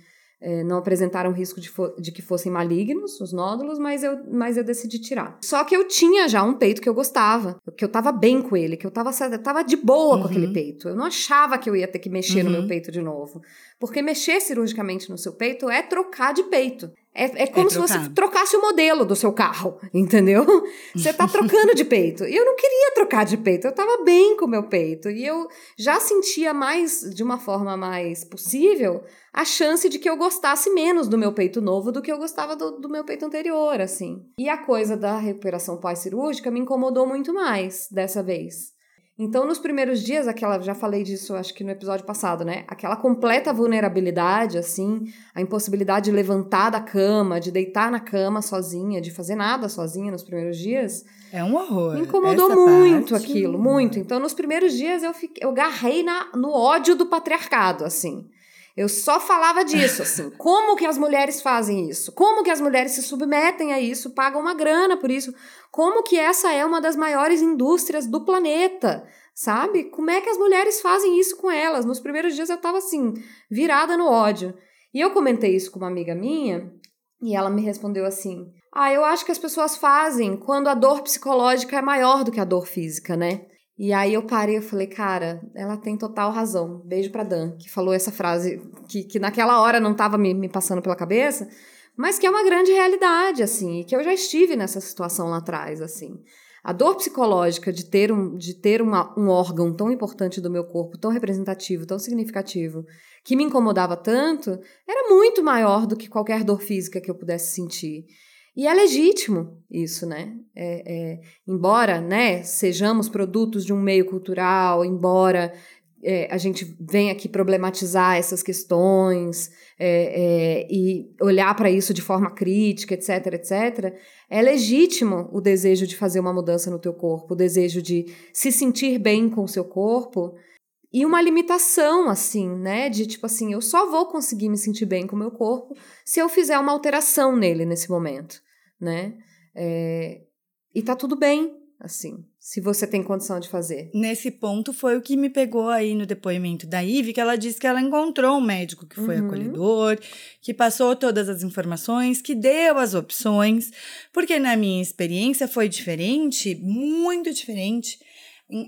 não apresentaram risco de, de, que fossem malignos os nódulos, mas eu, mas eu decidi tirar. Só que eu tinha já um peito que eu gostava, que eu tava bem com ele, que eu tava, tava de boa uhum. com aquele uhum. peito. Eu não achava que eu ia ter que mexer uhum. no meu uhum. peito de novo. Porque mexer cirurgicamente no seu peito é trocar de peito. É, é como é se você trocasse o modelo do seu carro, entendeu? <laughs> Você tá trocando de peito. E eu não queria trocar de peito, eu tava bem com o meu peito. E eu já sentia mais, de uma forma mais possível, a chance de que eu gostasse menos do meu peito novo do que eu gostava do, do meu peito anterior, assim. E a coisa da recuperação pós-cirúrgica me incomodou muito mais dessa vez. Então, nos primeiros dias, aquela, já falei disso acho que no episódio passado, né? Aquela completa vulnerabilidade, assim, a impossibilidade de levantar da cama, de deitar na cama sozinha, de fazer nada sozinha nos primeiros dias. É um horror. Me incomodou Essa muito parte... aquilo, muito. Então, nos primeiros dias, eu, fiquei, eu garrei na, no ódio do patriarcado, assim. Eu só falava disso, assim. <laughs> Como que as mulheres fazem isso? Como que as mulheres se submetem a isso, pagam uma grana por isso? Como que essa é uma das maiores indústrias do planeta? Sabe? Como é que as mulheres fazem isso com elas? Nos primeiros dias eu tava assim, virada no ódio. E eu comentei isso com uma amiga minha, e ela me respondeu assim: Ah, eu acho que as pessoas fazem quando a dor psicológica é maior do que a dor física, né? E aí eu parei e falei, cara, ela tem total razão. Beijo pra Dan, que falou essa frase que, que naquela hora não estava me, me passando pela cabeça, mas que é uma grande realidade, assim, e que eu já estive nessa situação lá atrás, assim. A dor psicológica de ter, um, de ter uma, um órgão tão importante do meu corpo, tão representativo, tão significativo, que me incomodava tanto, era muito maior do que qualquer dor física que eu pudesse sentir. E é legítimo isso, né? É, é, embora né, sejamos produtos de um meio cultural, embora é, a gente venha aqui problematizar essas questões é, é, e olhar para isso de forma crítica, etc, etc, é legítimo o desejo de fazer uma mudança no teu corpo, o desejo de se sentir bem com o seu corpo e uma limitação, assim, né? De tipo assim, eu só vou conseguir me sentir bem com o meu corpo se eu fizer uma alteração nele nesse momento, né? É, e tá tudo bem, assim, se você tem condição de fazer. Nesse ponto foi o que me pegou aí no depoimento da Ive, que ela disse que ela encontrou um médico que foi uhum. acolhedor, que passou todas as informações, que deu as opções, porque na minha experiência foi diferente, muito diferente,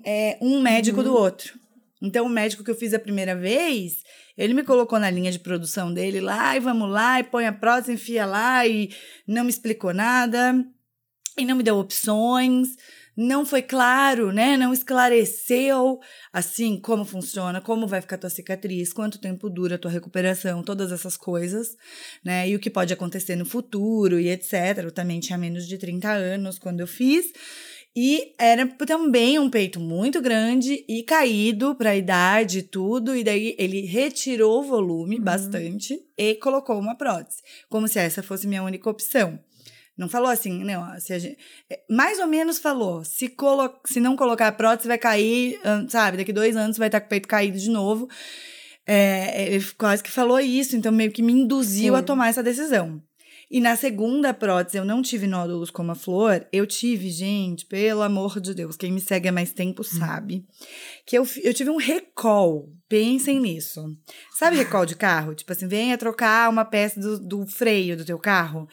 é, um médico uhum. do outro. Então, o médico que eu fiz a primeira vez, ele me colocou na linha de produção dele lá, e vamos lá, e põe a prótese, enfia lá, e não me explicou nada, e não me deu opções, não foi claro, né? Não esclareceu, assim, como funciona, como vai ficar tua cicatriz, quanto tempo dura a tua recuperação, todas essas coisas, né? E o que pode acontecer no futuro e etc. Eu também tinha menos de 30 anos quando eu fiz. E era também um peito muito grande e caído para a idade e tudo. E daí ele retirou o volume uhum. bastante e colocou uma prótese, como se essa fosse minha única opção. Não falou assim, não. Se gente, é, mais ou menos falou. Se, colo, se não colocar a prótese, vai cair, sabe? Daqui dois anos vai estar com o peito caído de novo. É, ele quase que falou isso, então meio que me induziu Sim. a tomar essa decisão. E na segunda prótese eu não tive nódulos como a flor, eu tive, gente, pelo amor de Deus, quem me segue há mais tempo hum. sabe, que eu, eu tive um recall. Pensem nisso. Sabe <laughs> recall de carro? Tipo assim, venha trocar uma peça do, do freio do teu carro.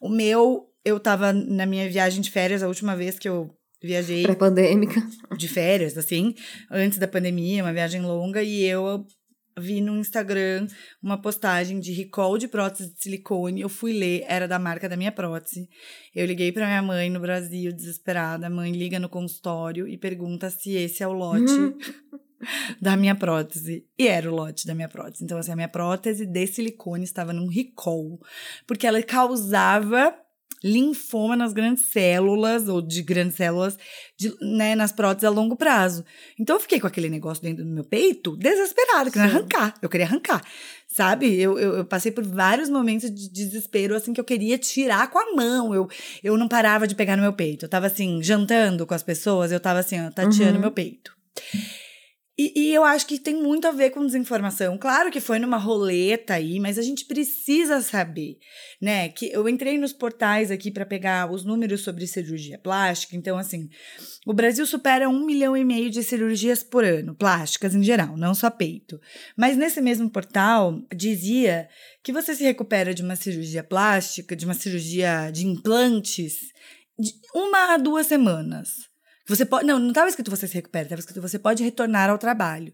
O meu, eu tava na minha viagem de férias, a última vez que eu viajei. Pré-pandêmica. De férias, assim, antes da pandemia, uma viagem longa, e eu vi no Instagram uma postagem de recall de prótese de silicone. Eu fui ler, era da marca da minha prótese. Eu liguei para minha mãe no Brasil, desesperada. A mãe liga no consultório e pergunta se esse é o lote uhum. <laughs> da minha prótese. E era o lote da minha prótese. Então, assim, a minha prótese de silicone estava num recall, porque ela causava linfoma nas grandes células, ou de grandes células, de, né, nas próteses a longo prazo. Então eu fiquei com aquele negócio dentro do meu peito, desesperada, querendo arrancar. Eu queria arrancar, sabe? Eu, eu, eu, passei por vários momentos de desespero, assim, que eu queria tirar com a mão. Eu, eu não parava de pegar no meu peito. Eu tava, assim, jantando com as pessoas, eu tava, assim, ó, tateando uhum. meu peito. E, e, eu acho que tem muito a ver com desinformação. Claro que foi numa roleta aí, mas a gente precisa saber, né? Que eu entrei nos portais aqui para pegar os números sobre cirurgia plástica. Então, assim, o Brasil supera um milhão e meio de cirurgias por ano, plásticas em geral, não só peito. Mas nesse mesmo portal dizia que você se recupera de uma cirurgia plástica, de uma cirurgia de implantes, de uma a duas semanas. Você pode. Não, não estava escrito você se recupera, estava escrito você pode retornar ao trabalho.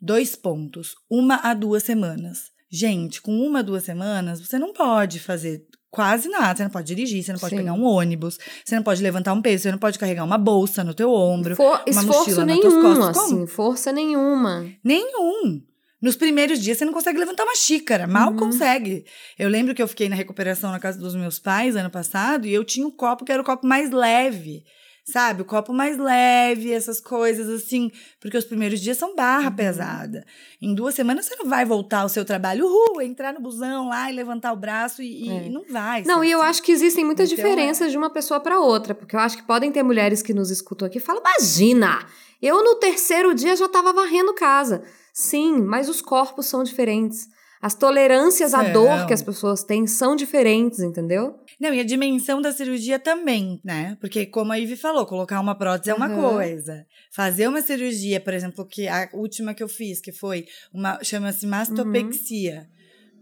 Dois pontos. Uma a duas semanas. Gente, com uma a duas semanas, você não pode fazer quase nada. Você não pode dirigir, você não pode Sim. pegar um ônibus, você não pode levantar um peso, você não pode carregar uma bolsa no teu ombro. For, uma mochila nenhum, nas tuas costas. Assim, força nenhuma. Nenhum. Nos primeiros dias você não consegue levantar uma xícara, mal uhum. consegue. Eu lembro que eu fiquei na recuperação na casa dos meus pais ano passado e eu tinha um copo que era o copo mais leve sabe? O copo mais leve, essas coisas assim, porque os primeiros dias são barra uhum. pesada. Em duas semanas você não vai voltar ao seu trabalho, uhul, entrar no busão lá e levantar o braço e, é. e não vai. Não, e eu assim. acho que existem muitas então, diferenças é. de uma pessoa para outra, porque eu acho que podem ter mulheres que nos escutam aqui e falam: imagina, eu no terceiro dia já estava varrendo casa. Sim, mas os corpos são diferentes. As tolerâncias à dor que as pessoas têm são diferentes, entendeu? Não, e a dimensão da cirurgia também, né? Porque, como a Ivy falou, colocar uma prótese uhum. é uma coisa. Fazer uma cirurgia, por exemplo, que a última que eu fiz, que foi uma. chama-se mastopexia. Uhum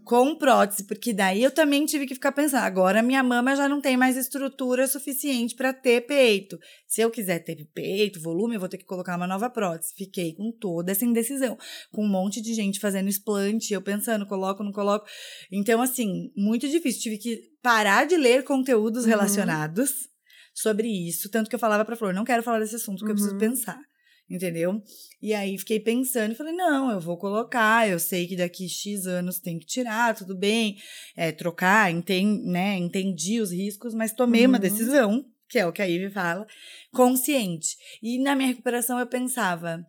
com prótese, porque daí eu também tive que ficar pensando, agora minha mama já não tem mais estrutura suficiente para ter peito. Se eu quiser ter peito, volume, eu vou ter que colocar uma nova prótese. Fiquei com toda essa indecisão, com um monte de gente fazendo explante, eu pensando, coloco, não coloco. Então, assim, muito difícil. Tive que parar de ler conteúdos uhum. relacionados sobre isso, tanto que eu falava para Flor, não quero falar desse assunto, porque uhum. eu preciso uhum. pensar entendeu? E aí fiquei pensando falei, não, eu vou colocar, eu sei que daqui X anos tem que tirar, tudo bem, é, trocar, enten, né, entendi os riscos, mas tomei uhum. uma decisão, que é o que a Ivy fala, consciente. E na minha recuperação eu pensava,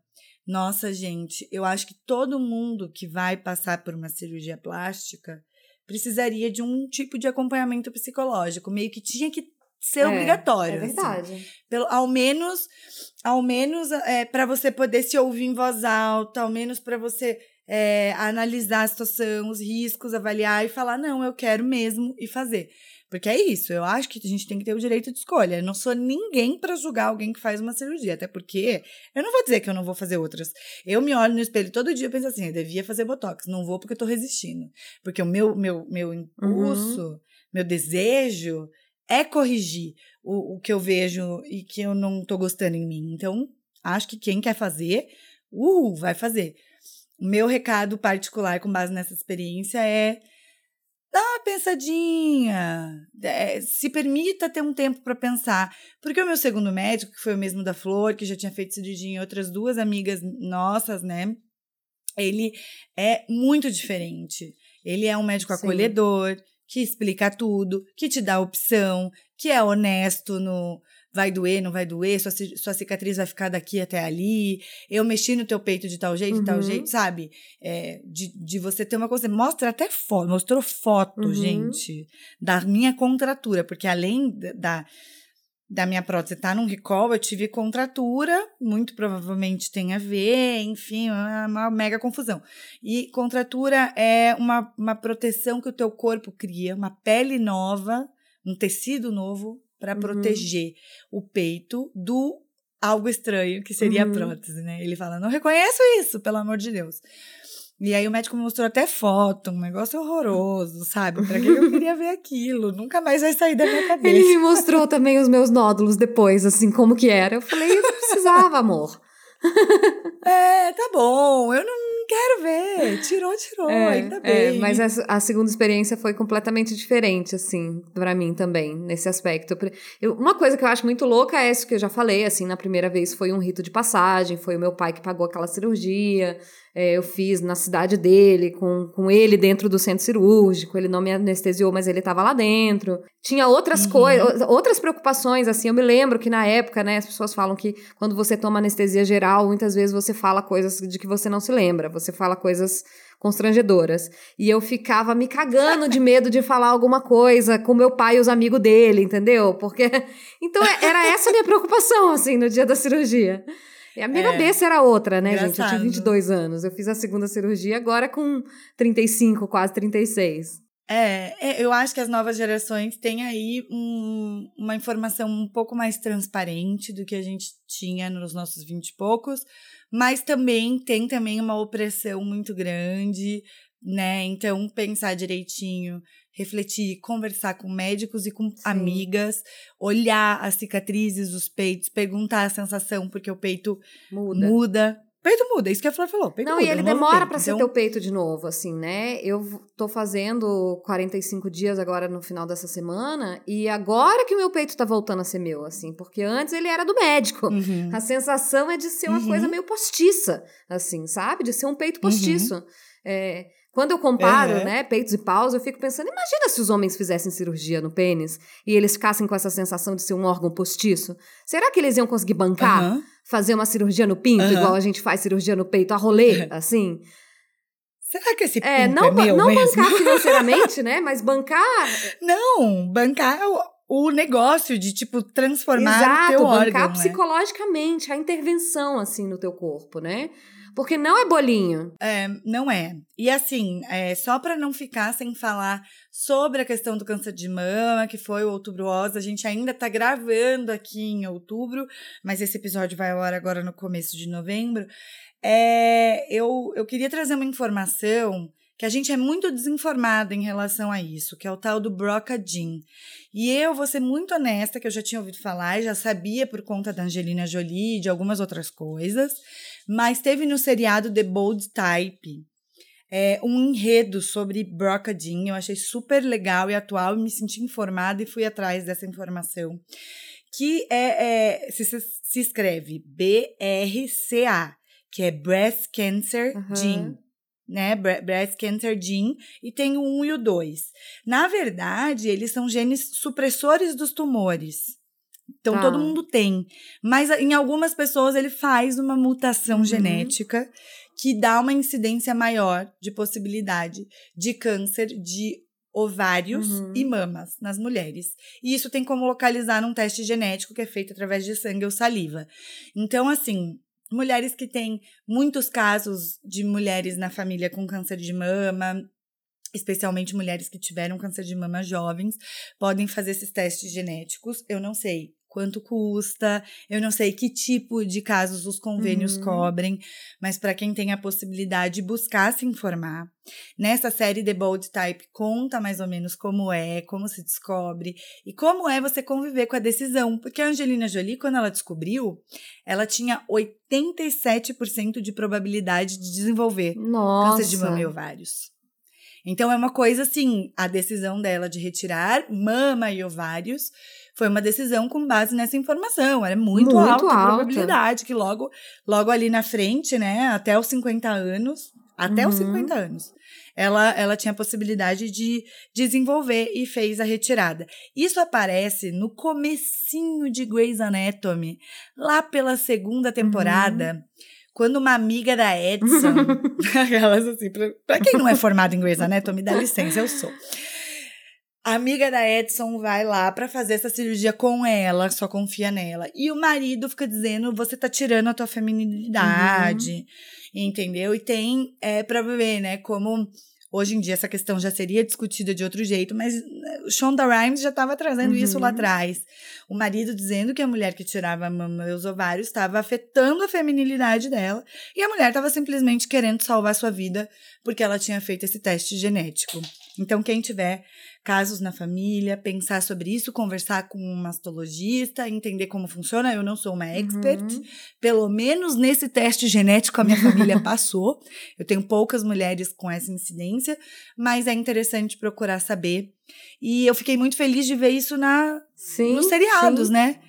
nossa, gente, eu acho que todo mundo que vai passar por uma cirurgia plástica precisaria de um tipo de acompanhamento psicológico, meio que tinha que ser é, obrigatório. É verdade. Assim. Pelo, ao menos, ao menos é, para você poder se ouvir em voz alta, ao menos para você é, analisar a situação, os riscos, avaliar e falar, não, eu quero mesmo e fazer. Porque é isso, eu acho que a gente tem que ter o direito de escolha. Eu não sou ninguém para julgar alguém que faz uma cirurgia, até porque eu não vou dizer que eu não vou fazer outras. Eu me olho no espelho todo dia e penso assim, eu devia fazer botox, não vou porque eu tô resistindo. Porque o meu meu meu impulso, uhum. meu desejo é corrigir o, o que eu vejo e que eu não tô gostando em mim. Então, acho que quem quer fazer, uhul, vai fazer. O meu recado particular com base nessa experiência é dá uma pensadinha, é, se permita ter um tempo para pensar. Porque o meu segundo médico, que foi o mesmo da Flor, que já tinha feito cirurgia em outras duas amigas nossas, né? Ele é muito diferente. Ele é um médico Sim. acolhedor, que explica tudo, que te dá opção, que é honesto no, vai doer, não vai doer, sua, sua cicatriz vai ficar daqui até ali, eu mexi no teu peito de tal jeito, uhum. de tal jeito, sabe? É, de, de você ter uma coisa, mostra até foto, mostrou foto, uhum. gente, da minha contratura, porque além da, da minha prótese tá num recall, eu tive contratura, muito provavelmente tem a ver, enfim, é uma mega confusão. E contratura é uma, uma proteção que o teu corpo cria, uma pele nova, um tecido novo para uhum. proteger o peito do algo estranho, que seria uhum. a prótese, né? Ele fala: "Não reconheço isso, pelo amor de Deus". E aí o médico me mostrou até foto, um negócio horroroso, sabe? Pra que eu queria ver aquilo? Nunca mais vai sair da minha cabeça. Ele me mostrou também os meus nódulos depois, assim, como que era. Eu falei, eu precisava, amor. <laughs> é, tá bom. Eu não quero ver. Tirou, tirou, é, ainda é, bem. É, mas a, a, segunda experiência foi completamente diferente, assim, para mim também, nesse aspecto. Eu, uma coisa que eu acho muito louca é isso que eu já falei, assim, na primeira vez foi um rito de passagem, foi o meu pai que pagou aquela cirurgia. É, eu fiz na cidade dele, com, com ele dentro do centro cirúrgico. Ele não me anestesiou, mas ele estava lá dentro. Tinha outras uhum. coisas, outras preocupações, assim. Eu me lembro que na época, né, as pessoas falam que quando você toma anestesia geral, muitas vezes você fala coisas de que você não se lembra. Você fala coisas constrangedoras. E eu ficava me cagando de medo de falar alguma coisa com meu pai e os amigos dele, entendeu? Porque. <laughs> Então é, era essa a minha preocupação, assim, no dia da cirurgia. E a minha é. cabeça era outra, né, Engraçado. gente? Eu tinha 22 anos. Eu fiz a segunda cirurgia agora com 35, quase 36. É, é, eu acho que as novas gerações têm aí um, uma informação um pouco mais transparente do que a gente tinha nos nossos vinte e poucos, mas também tem também uma opressão muito grande, né? Então, pensar direitinho refletir, conversar com médicos e com Sim. amigas, olhar as cicatrizes, os peitos, perguntar a sensação, porque o peito muda. muda. Peito muda, isso que a Flor falou. Peito não, muda, e ele demora para então... ser teu peito de novo, assim, né? Eu tô fazendo 45 dias agora no final dessa semana, e agora que o meu peito tá voltando a ser meu, assim, porque antes ele era do médico. Uhum. A sensação é de ser uma uhum. coisa meio postiça, assim, sabe? De ser um peito postiço. Uhum. É, quando eu comparo, uhum. né, peitos e paus, eu fico pensando, imagina se os homens fizessem cirurgia no pênis e eles ficassem com essa sensação de ser um órgão postiço. Será que eles iam conseguir bancar uhum. fazer uma cirurgia no pinto, uhum. igual a gente faz cirurgia no peito, a rolê, <laughs> assim? Será que esse pinto é, não, é meu não mesmo? bancar <laughs> financeiramente, né, mas bancar... Não, bancar o, o negócio de, tipo, transformar Exato, o teu órgão, bancar né? psicologicamente a intervenção, assim, no teu corpo, né? Porque não é bolinho. É, não é. E assim, é, só para não ficar sem falar sobre a questão do câncer de mama, que foi o Outubro Rosa, a gente ainda tá gravando aqui em outubro, mas esse episódio vai ao ar agora no começo de novembro. É, eu, eu queria trazer uma informação que a gente é muito desinformada em relação a isso, que é o tal do Brocadin. E eu vou ser muito honesta, que eu já tinha ouvido falar, já sabia por conta da Angelina Jolie e de algumas outras coisas, mas teve no seriado The Bold Type é, um enredo sobre Brocadin. Eu achei super legal e atual, me senti informada e fui atrás dessa informação. Que é, é se, se escreve B-R-C-A, que é Breast Cancer uhum. Gene né, breast cancer gene, e tem o 1 e o 2. Na verdade, eles são genes supressores dos tumores. Então, tá. todo mundo tem. Mas em algumas pessoas ele faz uma mutação uhum. genética que dá uma incidência maior de possibilidade de câncer de ovários uhum. e mamas nas mulheres. E isso tem como localizar num teste genético que é feito através de sangue ou saliva. Então, assim, mulheres que têm muitos casos de mulheres na família com câncer de mama, especialmente mulheres que tiveram câncer de mama jovens, podem fazer esses testes genéticos. Eu não sei quanto custa, eu não sei que tipo de casos os convênios Uhum. cobrem, mas para quem tem a possibilidade de buscar se informar. Nessa série The Bold Type conta mais ou menos como é, como se descobre e como é você conviver com a decisão, porque a Angelina Jolie, quando ela descobriu, ela tinha 87% de probabilidade de desenvolver Nossa. câncer de mama e ovários. Então é uma coisa assim, a decisão dela de retirar mama e ovários foi uma decisão com base nessa informação. Era muito, Muito alta a alta. probabilidade que logo, logo ali na frente, né, até os 50 anos, até os Uhum. 50 anos, ela, ela tinha a possibilidade de desenvolver e fez a retirada. Isso aparece no comecinho de Grey's Anatomy, lá pela segunda temporada, quando uma amiga da Edson, <laughs> <laughs> aquelas assim, pra, pra quem não é formado em Grey's Anatomy, dá licença, eu sou. A amiga da Edson vai lá pra fazer essa cirurgia com ela, só confia nela. E o marido fica dizendo: você tá tirando a tua feminilidade, entendeu? E tem é, pra ver, né, como hoje em dia essa questão já seria discutida de outro jeito, mas né, o Shonda Rhimes já estava trazendo isso lá Uhum. atrás. O marido dizendo que a mulher que tirava a mama e os ovários estava afetando a feminilidade dela, e a mulher estava simplesmente querendo salvar sua vida porque ela tinha feito esse teste genético. Então, quem tiver casos na família, pensar sobre isso, conversar com um mastologista, entender como funciona. Eu não sou uma expert, Uhum. pelo menos nesse teste genético a minha família <laughs> passou. Eu tenho poucas mulheres com essa incidência, mas é interessante procurar saber. E eu fiquei muito feliz de ver isso na, Sim. nos seriados, sim. né?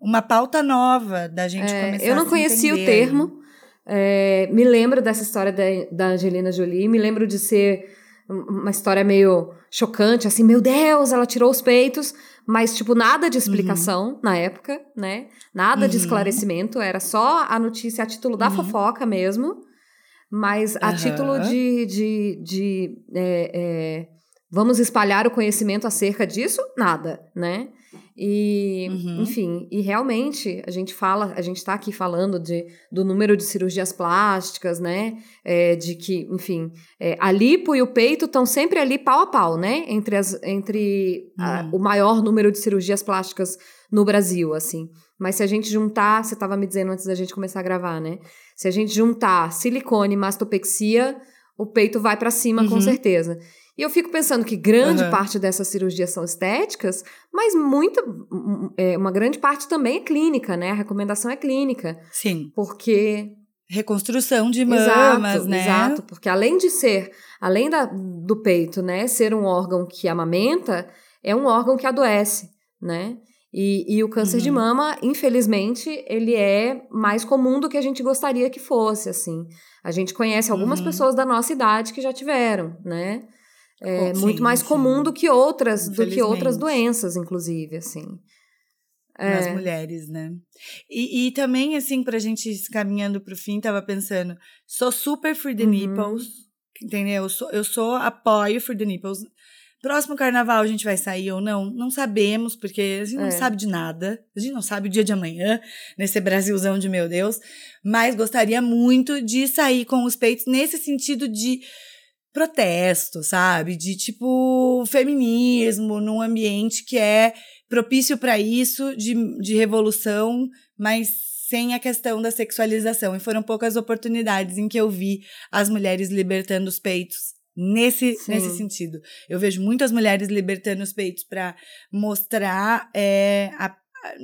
Uma pauta nova da gente É, começar eu a não se conhecia o termo. É, me lembro dessa história da, da Angelina Jolie. Me lembro de ser uma história meio chocante, assim, meu Deus, ela tirou os peitos, mas, tipo, nada de explicação na época, né? Nada de Uhum. esclarecimento, era só a notícia a título da Uhum. fofoca mesmo, mas a título de. de, de é, é, vamos espalhar o conhecimento acerca disso? Nada, né? E, Uhum. enfim, e realmente a gente fala, a gente está aqui falando de, do número de cirurgias plásticas, né? É, de que, enfim, é, a lipo e o peito estão sempre ali pau a pau, né? Entre, as, entre a- Uhum. o maior número de cirurgias plásticas no Brasil, assim. Mas se a gente juntar, você estava me dizendo antes da gente começar a gravar, né? Se a gente juntar silicone e mastopexia, o peito vai para cima, com Uhum. certeza. E eu fico pensando que grande Aham. parte dessas cirurgias são estéticas, mas muita, é, uma grande parte também é clínica, né? A recomendação é clínica, Sim. porque Reconstrução de mamas, exato, né? exato, porque além de ser, além da, do peito, né, ser um órgão que amamenta, é um órgão que adoece, né? E, e o câncer de Uhum. mama, infelizmente, ele é mais comum do que a gente gostaria que fosse, assim. A gente conhece algumas Uhum. pessoas da nossa idade que já tiveram, né? É Sim, muito mais sim. comum do que outras, do que outras doenças, inclusive, assim. nas É. mulheres, né? E, e também, assim, pra gente caminhando pro fim, tava pensando, sou super for the Uhum. nipples, entendeu? Eu sou, eu sou apoio for the nipples. Próximo carnaval a gente vai sair ou não? Não sabemos, porque a gente não É. sabe de nada. A gente não sabe o dia de amanhã, nesse Brasilzão de meu Deus. Mas gostaria muito de sair com os peitos nesse sentido de protesto, sabe? De tipo feminismo num ambiente que é propício para isso, de, de revolução, mas sem a questão da sexualização. E foram poucas oportunidades em que eu vi as mulheres libertando os peitos nesse, Sim. nesse sentido. Eu vejo muitas mulheres libertando os peitos para mostrar é, a- a-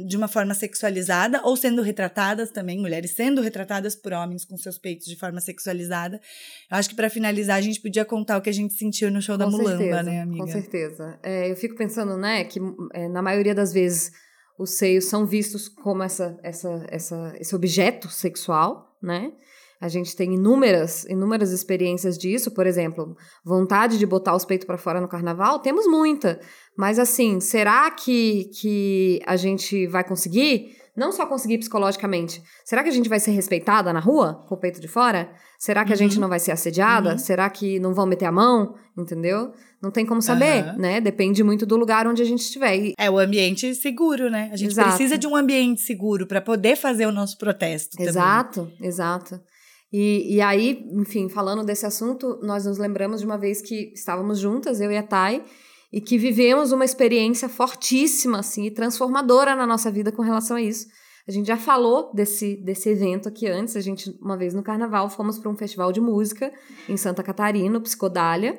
de uma forma sexualizada ou sendo retratadas também, mulheres sendo retratadas por homens com seus peitos de forma sexualizada. Eu acho que para finalizar a gente podia contar o que a gente sentiu no show da Com Mulamba, certeza, né, amiga? Com certeza. É, eu fico pensando, né, que é, na maioria das vezes os seios são vistos como essa, essa, essa, esse objeto sexual, né? A gente tem inúmeras, inúmeras experiências disso, por exemplo, vontade de botar os peitos para fora no carnaval, temos muita. Mas assim, será que, que a gente vai conseguir? Não só conseguir psicologicamente. Será que a gente vai ser respeitada na rua com o peito de fora? Será que a gente Uhum. não vai ser assediada? Uhum. Será que não vão meter a mão? Entendeu? Não tem como saber, Aham. né? Depende muito do lugar onde a gente estiver. E- É o ambiente seguro, né? A gente Exato. precisa de um ambiente seguro para poder fazer o nosso protesto. também. Exato, exato. E, e aí, enfim, falando desse assunto, nós nos lembramos de uma vez que estávamos juntas, eu e a Thay, e que vivemos uma experiência fortíssima assim e transformadora na nossa vida com relação a isso. A gente já falou desse, desse evento aqui antes. A gente, uma vez no carnaval, fomos para um festival de música em Santa Catarina, Psicodália.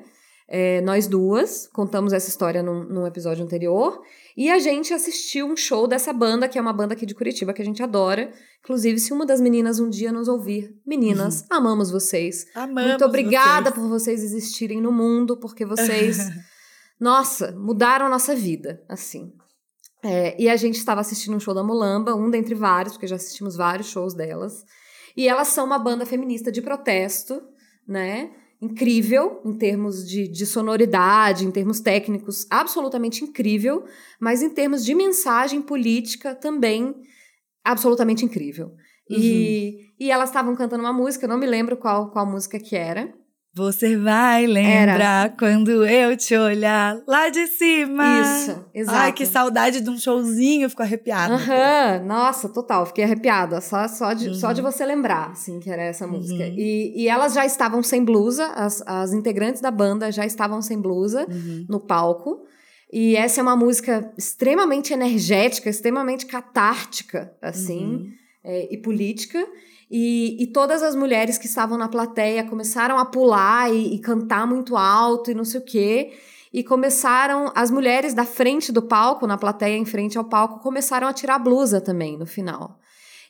É, nós duas contamos essa história num, num, episódio anterior. E a gente assistiu um show dessa banda, que é uma banda aqui de Curitiba que a gente adora. Inclusive, se uma das meninas um dia nos ouvir, meninas, uhum. amamos vocês. Amamos Muito obrigada vocês. por vocês existirem no mundo, porque vocês, <laughs> nossa, mudaram a nossa vida, assim. É, e a gente estava assistindo um show da Mulamba, um dentre vários, porque já assistimos vários shows delas. E elas são uma banda feminista de protesto, né? Incrível em termos de, de sonoridade, em termos técnicos, absolutamente incrível, mas em termos de mensagem política também absolutamente incrível. Uhum. E, e elas estavam cantando uma música, não me lembro qual, qual música que era, você vai lembrar Era. quando eu te olhar lá de cima. Isso, exato. Ai, que saudade de um showzinho, eu fico arrepiada. Aham, uhum. nossa, total, fiquei arrepiada. Só, só, de, uhum. só de uhum. você lembrar, assim, que era essa música. Uhum. E, e elas já estavam sem blusa, as, as integrantes da banda já estavam sem blusa uhum. no palco. E essa é uma música extremamente energética, extremamente catártica, assim, uhum. é, e política. E, e, todas as mulheres que estavam na plateia começaram a pular e, e, cantar muito alto e não sei o quê. E começaram, as mulheres da frente do palco, na plateia em frente ao palco, começaram a tirar blusa também no final.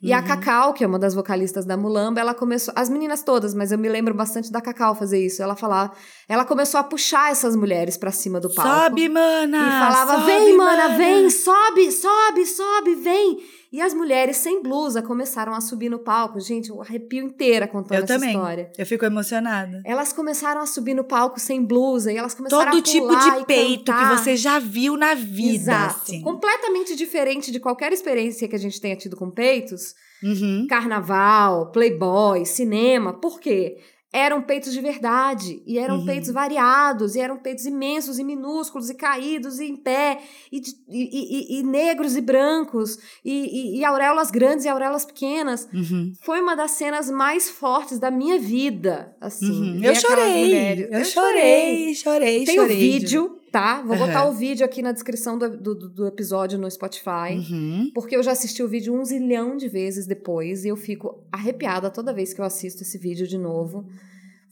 E uhum. a Cacau, que é uma das vocalistas da Mulamba, ela começou. As meninas todas, mas eu me lembro bastante da Cacau fazer isso. Ela falava. Ela começou a puxar essas mulheres para cima do palco. Sobe, mana! E falava: sobe, vem, mana, mana, vem, sobe, sobe, sobe, vem. E as mulheres sem blusa começaram a subir no palco. Gente, eu arrepio inteira contando eu essa também. história. Eu fico emocionada. Elas começaram a subir no palco sem blusa e elas começaram Todo a tipo de peito cantar. que você já viu na vida. Exato. Assim. Completamente diferente de qualquer experiência que a gente tenha tido com peitos. Uhum. Carnaval, playboy, cinema. Por quê? Eram peitos de verdade, e eram uhum. peitos variados, e eram peitos imensos e minúsculos, e caídos, e em pé, e, e, e, e negros e brancos, e, auréolas grandes e auréolas pequenas. Uhum. Foi uma das cenas mais fortes da minha vida, assim. Uhum. Eu chorei, eu, eu chorei, chorei, Tem chorei. o vídeo, tá? Vou botar o vídeo aqui na descrição do, do, do episódio no Spotify, uhum. porque eu já assisti o vídeo um zilhão de vezes depois, e eu fico arrepiada toda vez que eu assisto esse vídeo de novo.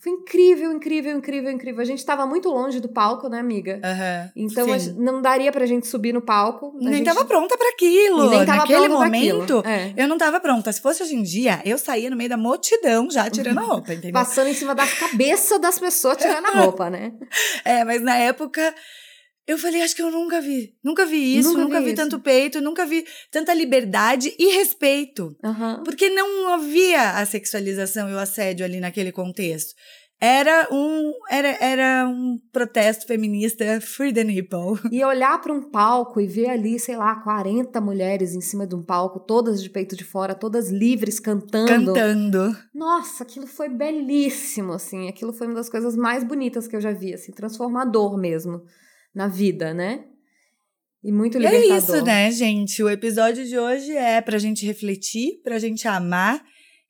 Foi incrível, incrível, incrível, incrível. A gente estava muito longe do palco, né, amiga? Uhum, então não daria pra gente subir no palco. Nem gente... tava pronta para aquilo. Nem tava Naquele pronta momento, é. eu não tava pronta. Se fosse hoje em dia, eu saía no meio da multidão já tirando a roupa, entendeu? Passando em cima da cabeça das pessoas tirando a <laughs> roupa, né? é, mas na época eu falei, acho que eu nunca vi. Nunca vi isso, nunca, nunca vi, vi tanto peito, nunca vi tanta liberdade e respeito. Uhum. Porque não havia a sexualização e o assédio ali naquele contexto. Era um, era, era um protesto feminista free the nipple. E olhar para um palco e ver ali, sei lá, 40 mulheres em cima de um palco, todas de peito de fora, todas livres, cantando. Cantando. Nossa, aquilo foi belíssimo, assim. Aquilo foi uma das coisas mais bonitas que eu já vi, assim, transformador mesmo na vida, né? E muito libertador. E é isso, né, gente? O episódio de hoje é pra gente refletir, pra gente amar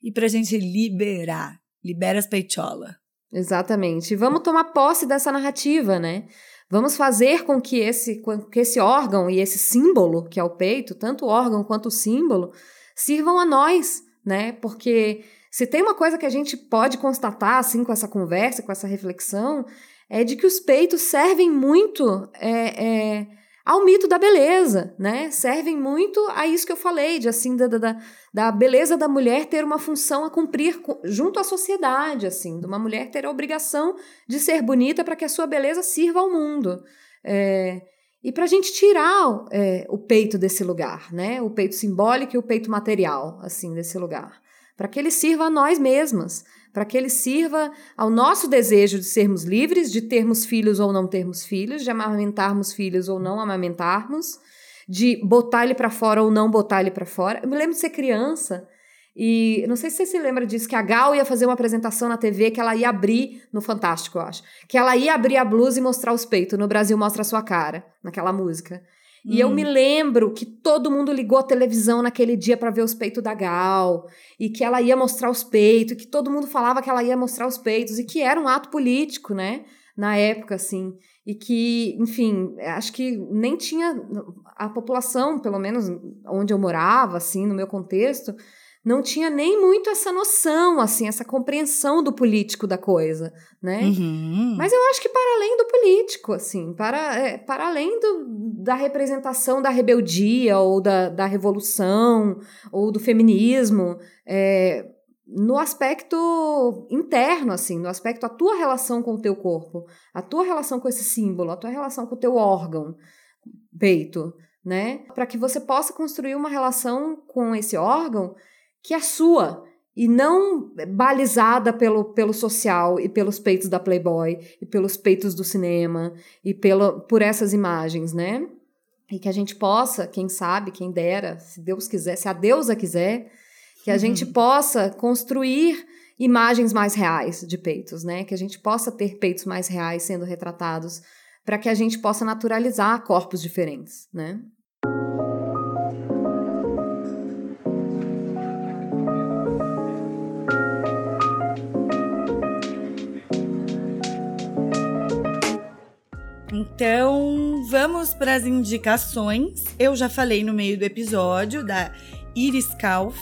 e pra gente liberar. Libera as peitolas. Exatamente. E vamos tomar posse dessa narrativa, né? Vamos fazer com que esse, que esse órgão e esse símbolo, que é o peito, tanto o órgão quanto o símbolo, sirvam a nós, né? Porque se tem uma coisa que a gente pode constatar, assim, com essa conversa, com essa reflexão, é de que os peitos servem muito é, é, ao mito da beleza, né? Servem muito a isso que eu falei, de assim, da, da, da beleza da mulher ter uma função a cumprir junto à sociedade, assim, de uma mulher ter a obrigação de ser bonita para que a sua beleza sirva ao mundo. É, e para a gente tirar é, o peito desse lugar, né? O peito simbólico e o peito material, assim, desse lugar. Para que ele sirva a nós mesmas para que ele sirva ao nosso desejo de sermos livres, de termos filhos ou não termos filhos, de amamentarmos filhos ou não amamentarmos, de botar ele para fora ou não botar ele para fora. Eu me lembro de ser criança e não sei se você se lembra disso, que a Gal ia fazer uma apresentação na TV que ela ia abrir, no Fantástico, eu acho, que ela ia abrir a blusa e mostrar os peitos. No Brasil, mostra a sua cara, naquela música. E eu me hum. lembro que todo mundo ligou a televisão naquele dia para ver os peitos da Gal, e que ela ia mostrar os peitos, que todo mundo falava que ela ia mostrar os peitos, e que era um ato político, né? na época, assim, e que, enfim, acho que nem tinha a população, pelo menos onde eu morava, assim, no meu contexto, não tinha nem muito essa noção, assim, essa compreensão do político da coisa, né? Uhum. Mas eu acho que para além do político, assim, para, é, para além do, da representação da rebeldia ou da, da revolução ou do feminismo, é, no aspecto interno, assim, no aspecto a tua relação com o teu corpo, a tua relação com esse símbolo, a tua relação com o teu órgão, peito, né? Para que você possa construir uma relação com esse órgão que é sua e não balizada pelo, pelo social e pelos peitos da Playboy e pelos peitos do cinema e pelo, por essas imagens, né? E que a gente possa, quem sabe, quem dera, se Deus quiser, se a deusa quiser, que a uhum. gente possa construir imagens mais reais de peitos, né? Que a gente possa ter peitos mais reais sendo retratados para que a gente possa naturalizar corpos diferentes, né? Então, vamos para as indicações. Eu já falei no meio do episódio da Iris Kauf.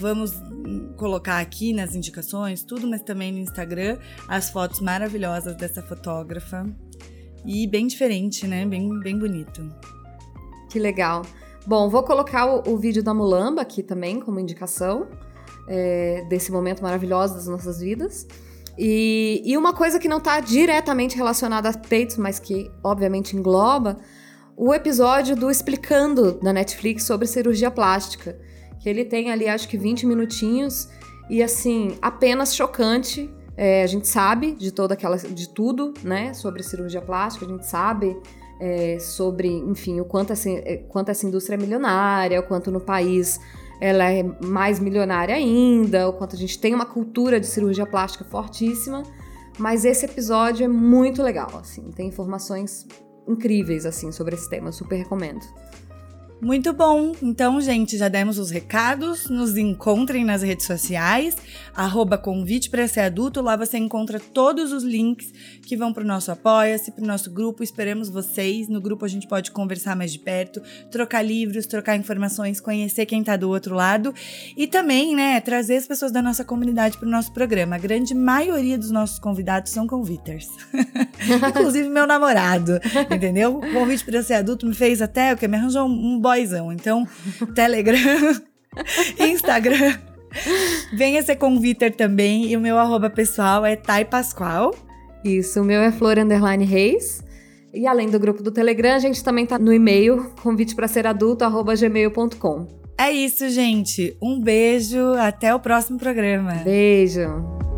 Vamos colocar aqui nas indicações tudo, mas também no Instagram as fotos maravilhosas dessa fotógrafa. E bem diferente, né? Bem, bem bonito. Que legal. Bom, vou colocar o, o vídeo da Mulamba aqui também como indicação é, desse momento maravilhoso das nossas vidas. E, e uma coisa que não está diretamente relacionada a peitos, mas que obviamente engloba, o episódio do Explicando da Netflix sobre cirurgia plástica. Que ele tem ali acho que 20 minutinhos e assim, apenas chocante. É, a gente sabe de toda aquela. de tudo, né? Sobre cirurgia plástica, a gente sabe é, sobre, enfim, o quanto essa, é, quanto essa indústria é milionária, o quanto no país ela é mais milionária ainda, o quanto a gente tem uma cultura de cirurgia plástica fortíssima. Mas esse episódio é muito legal, assim, tem informações incríveis assim sobre esse tema, super recomendo. Muito bom! Então, gente, já demos os recados. Nos encontrem nas redes sociais, arroba convite para ser adulto. Lá você encontra todos os links que vão para o nosso Apoia-se, para o nosso grupo. Esperamos vocês. No grupo a gente pode conversar mais de perto, trocar livros, trocar informações, conhecer quem está do outro lado e também, né, trazer as pessoas da nossa comunidade para o nosso programa. A grande maioria dos nossos convidados são conviters. <laughs> Inclusive meu namorado, entendeu? O convite para ser adulto me fez até o que me arranjou um boyzão. Então, Telegram, <laughs> Instagram. Venha ser conviter também. E o meu arroba pessoal é Thay Pascoal. Isso, o meu é Flor Underline Reis. E além do grupo do Telegram, a gente também tá no e-mail convite para ser adulto gmail.com. É isso, gente. Um beijo, até o próximo programa. Beijo.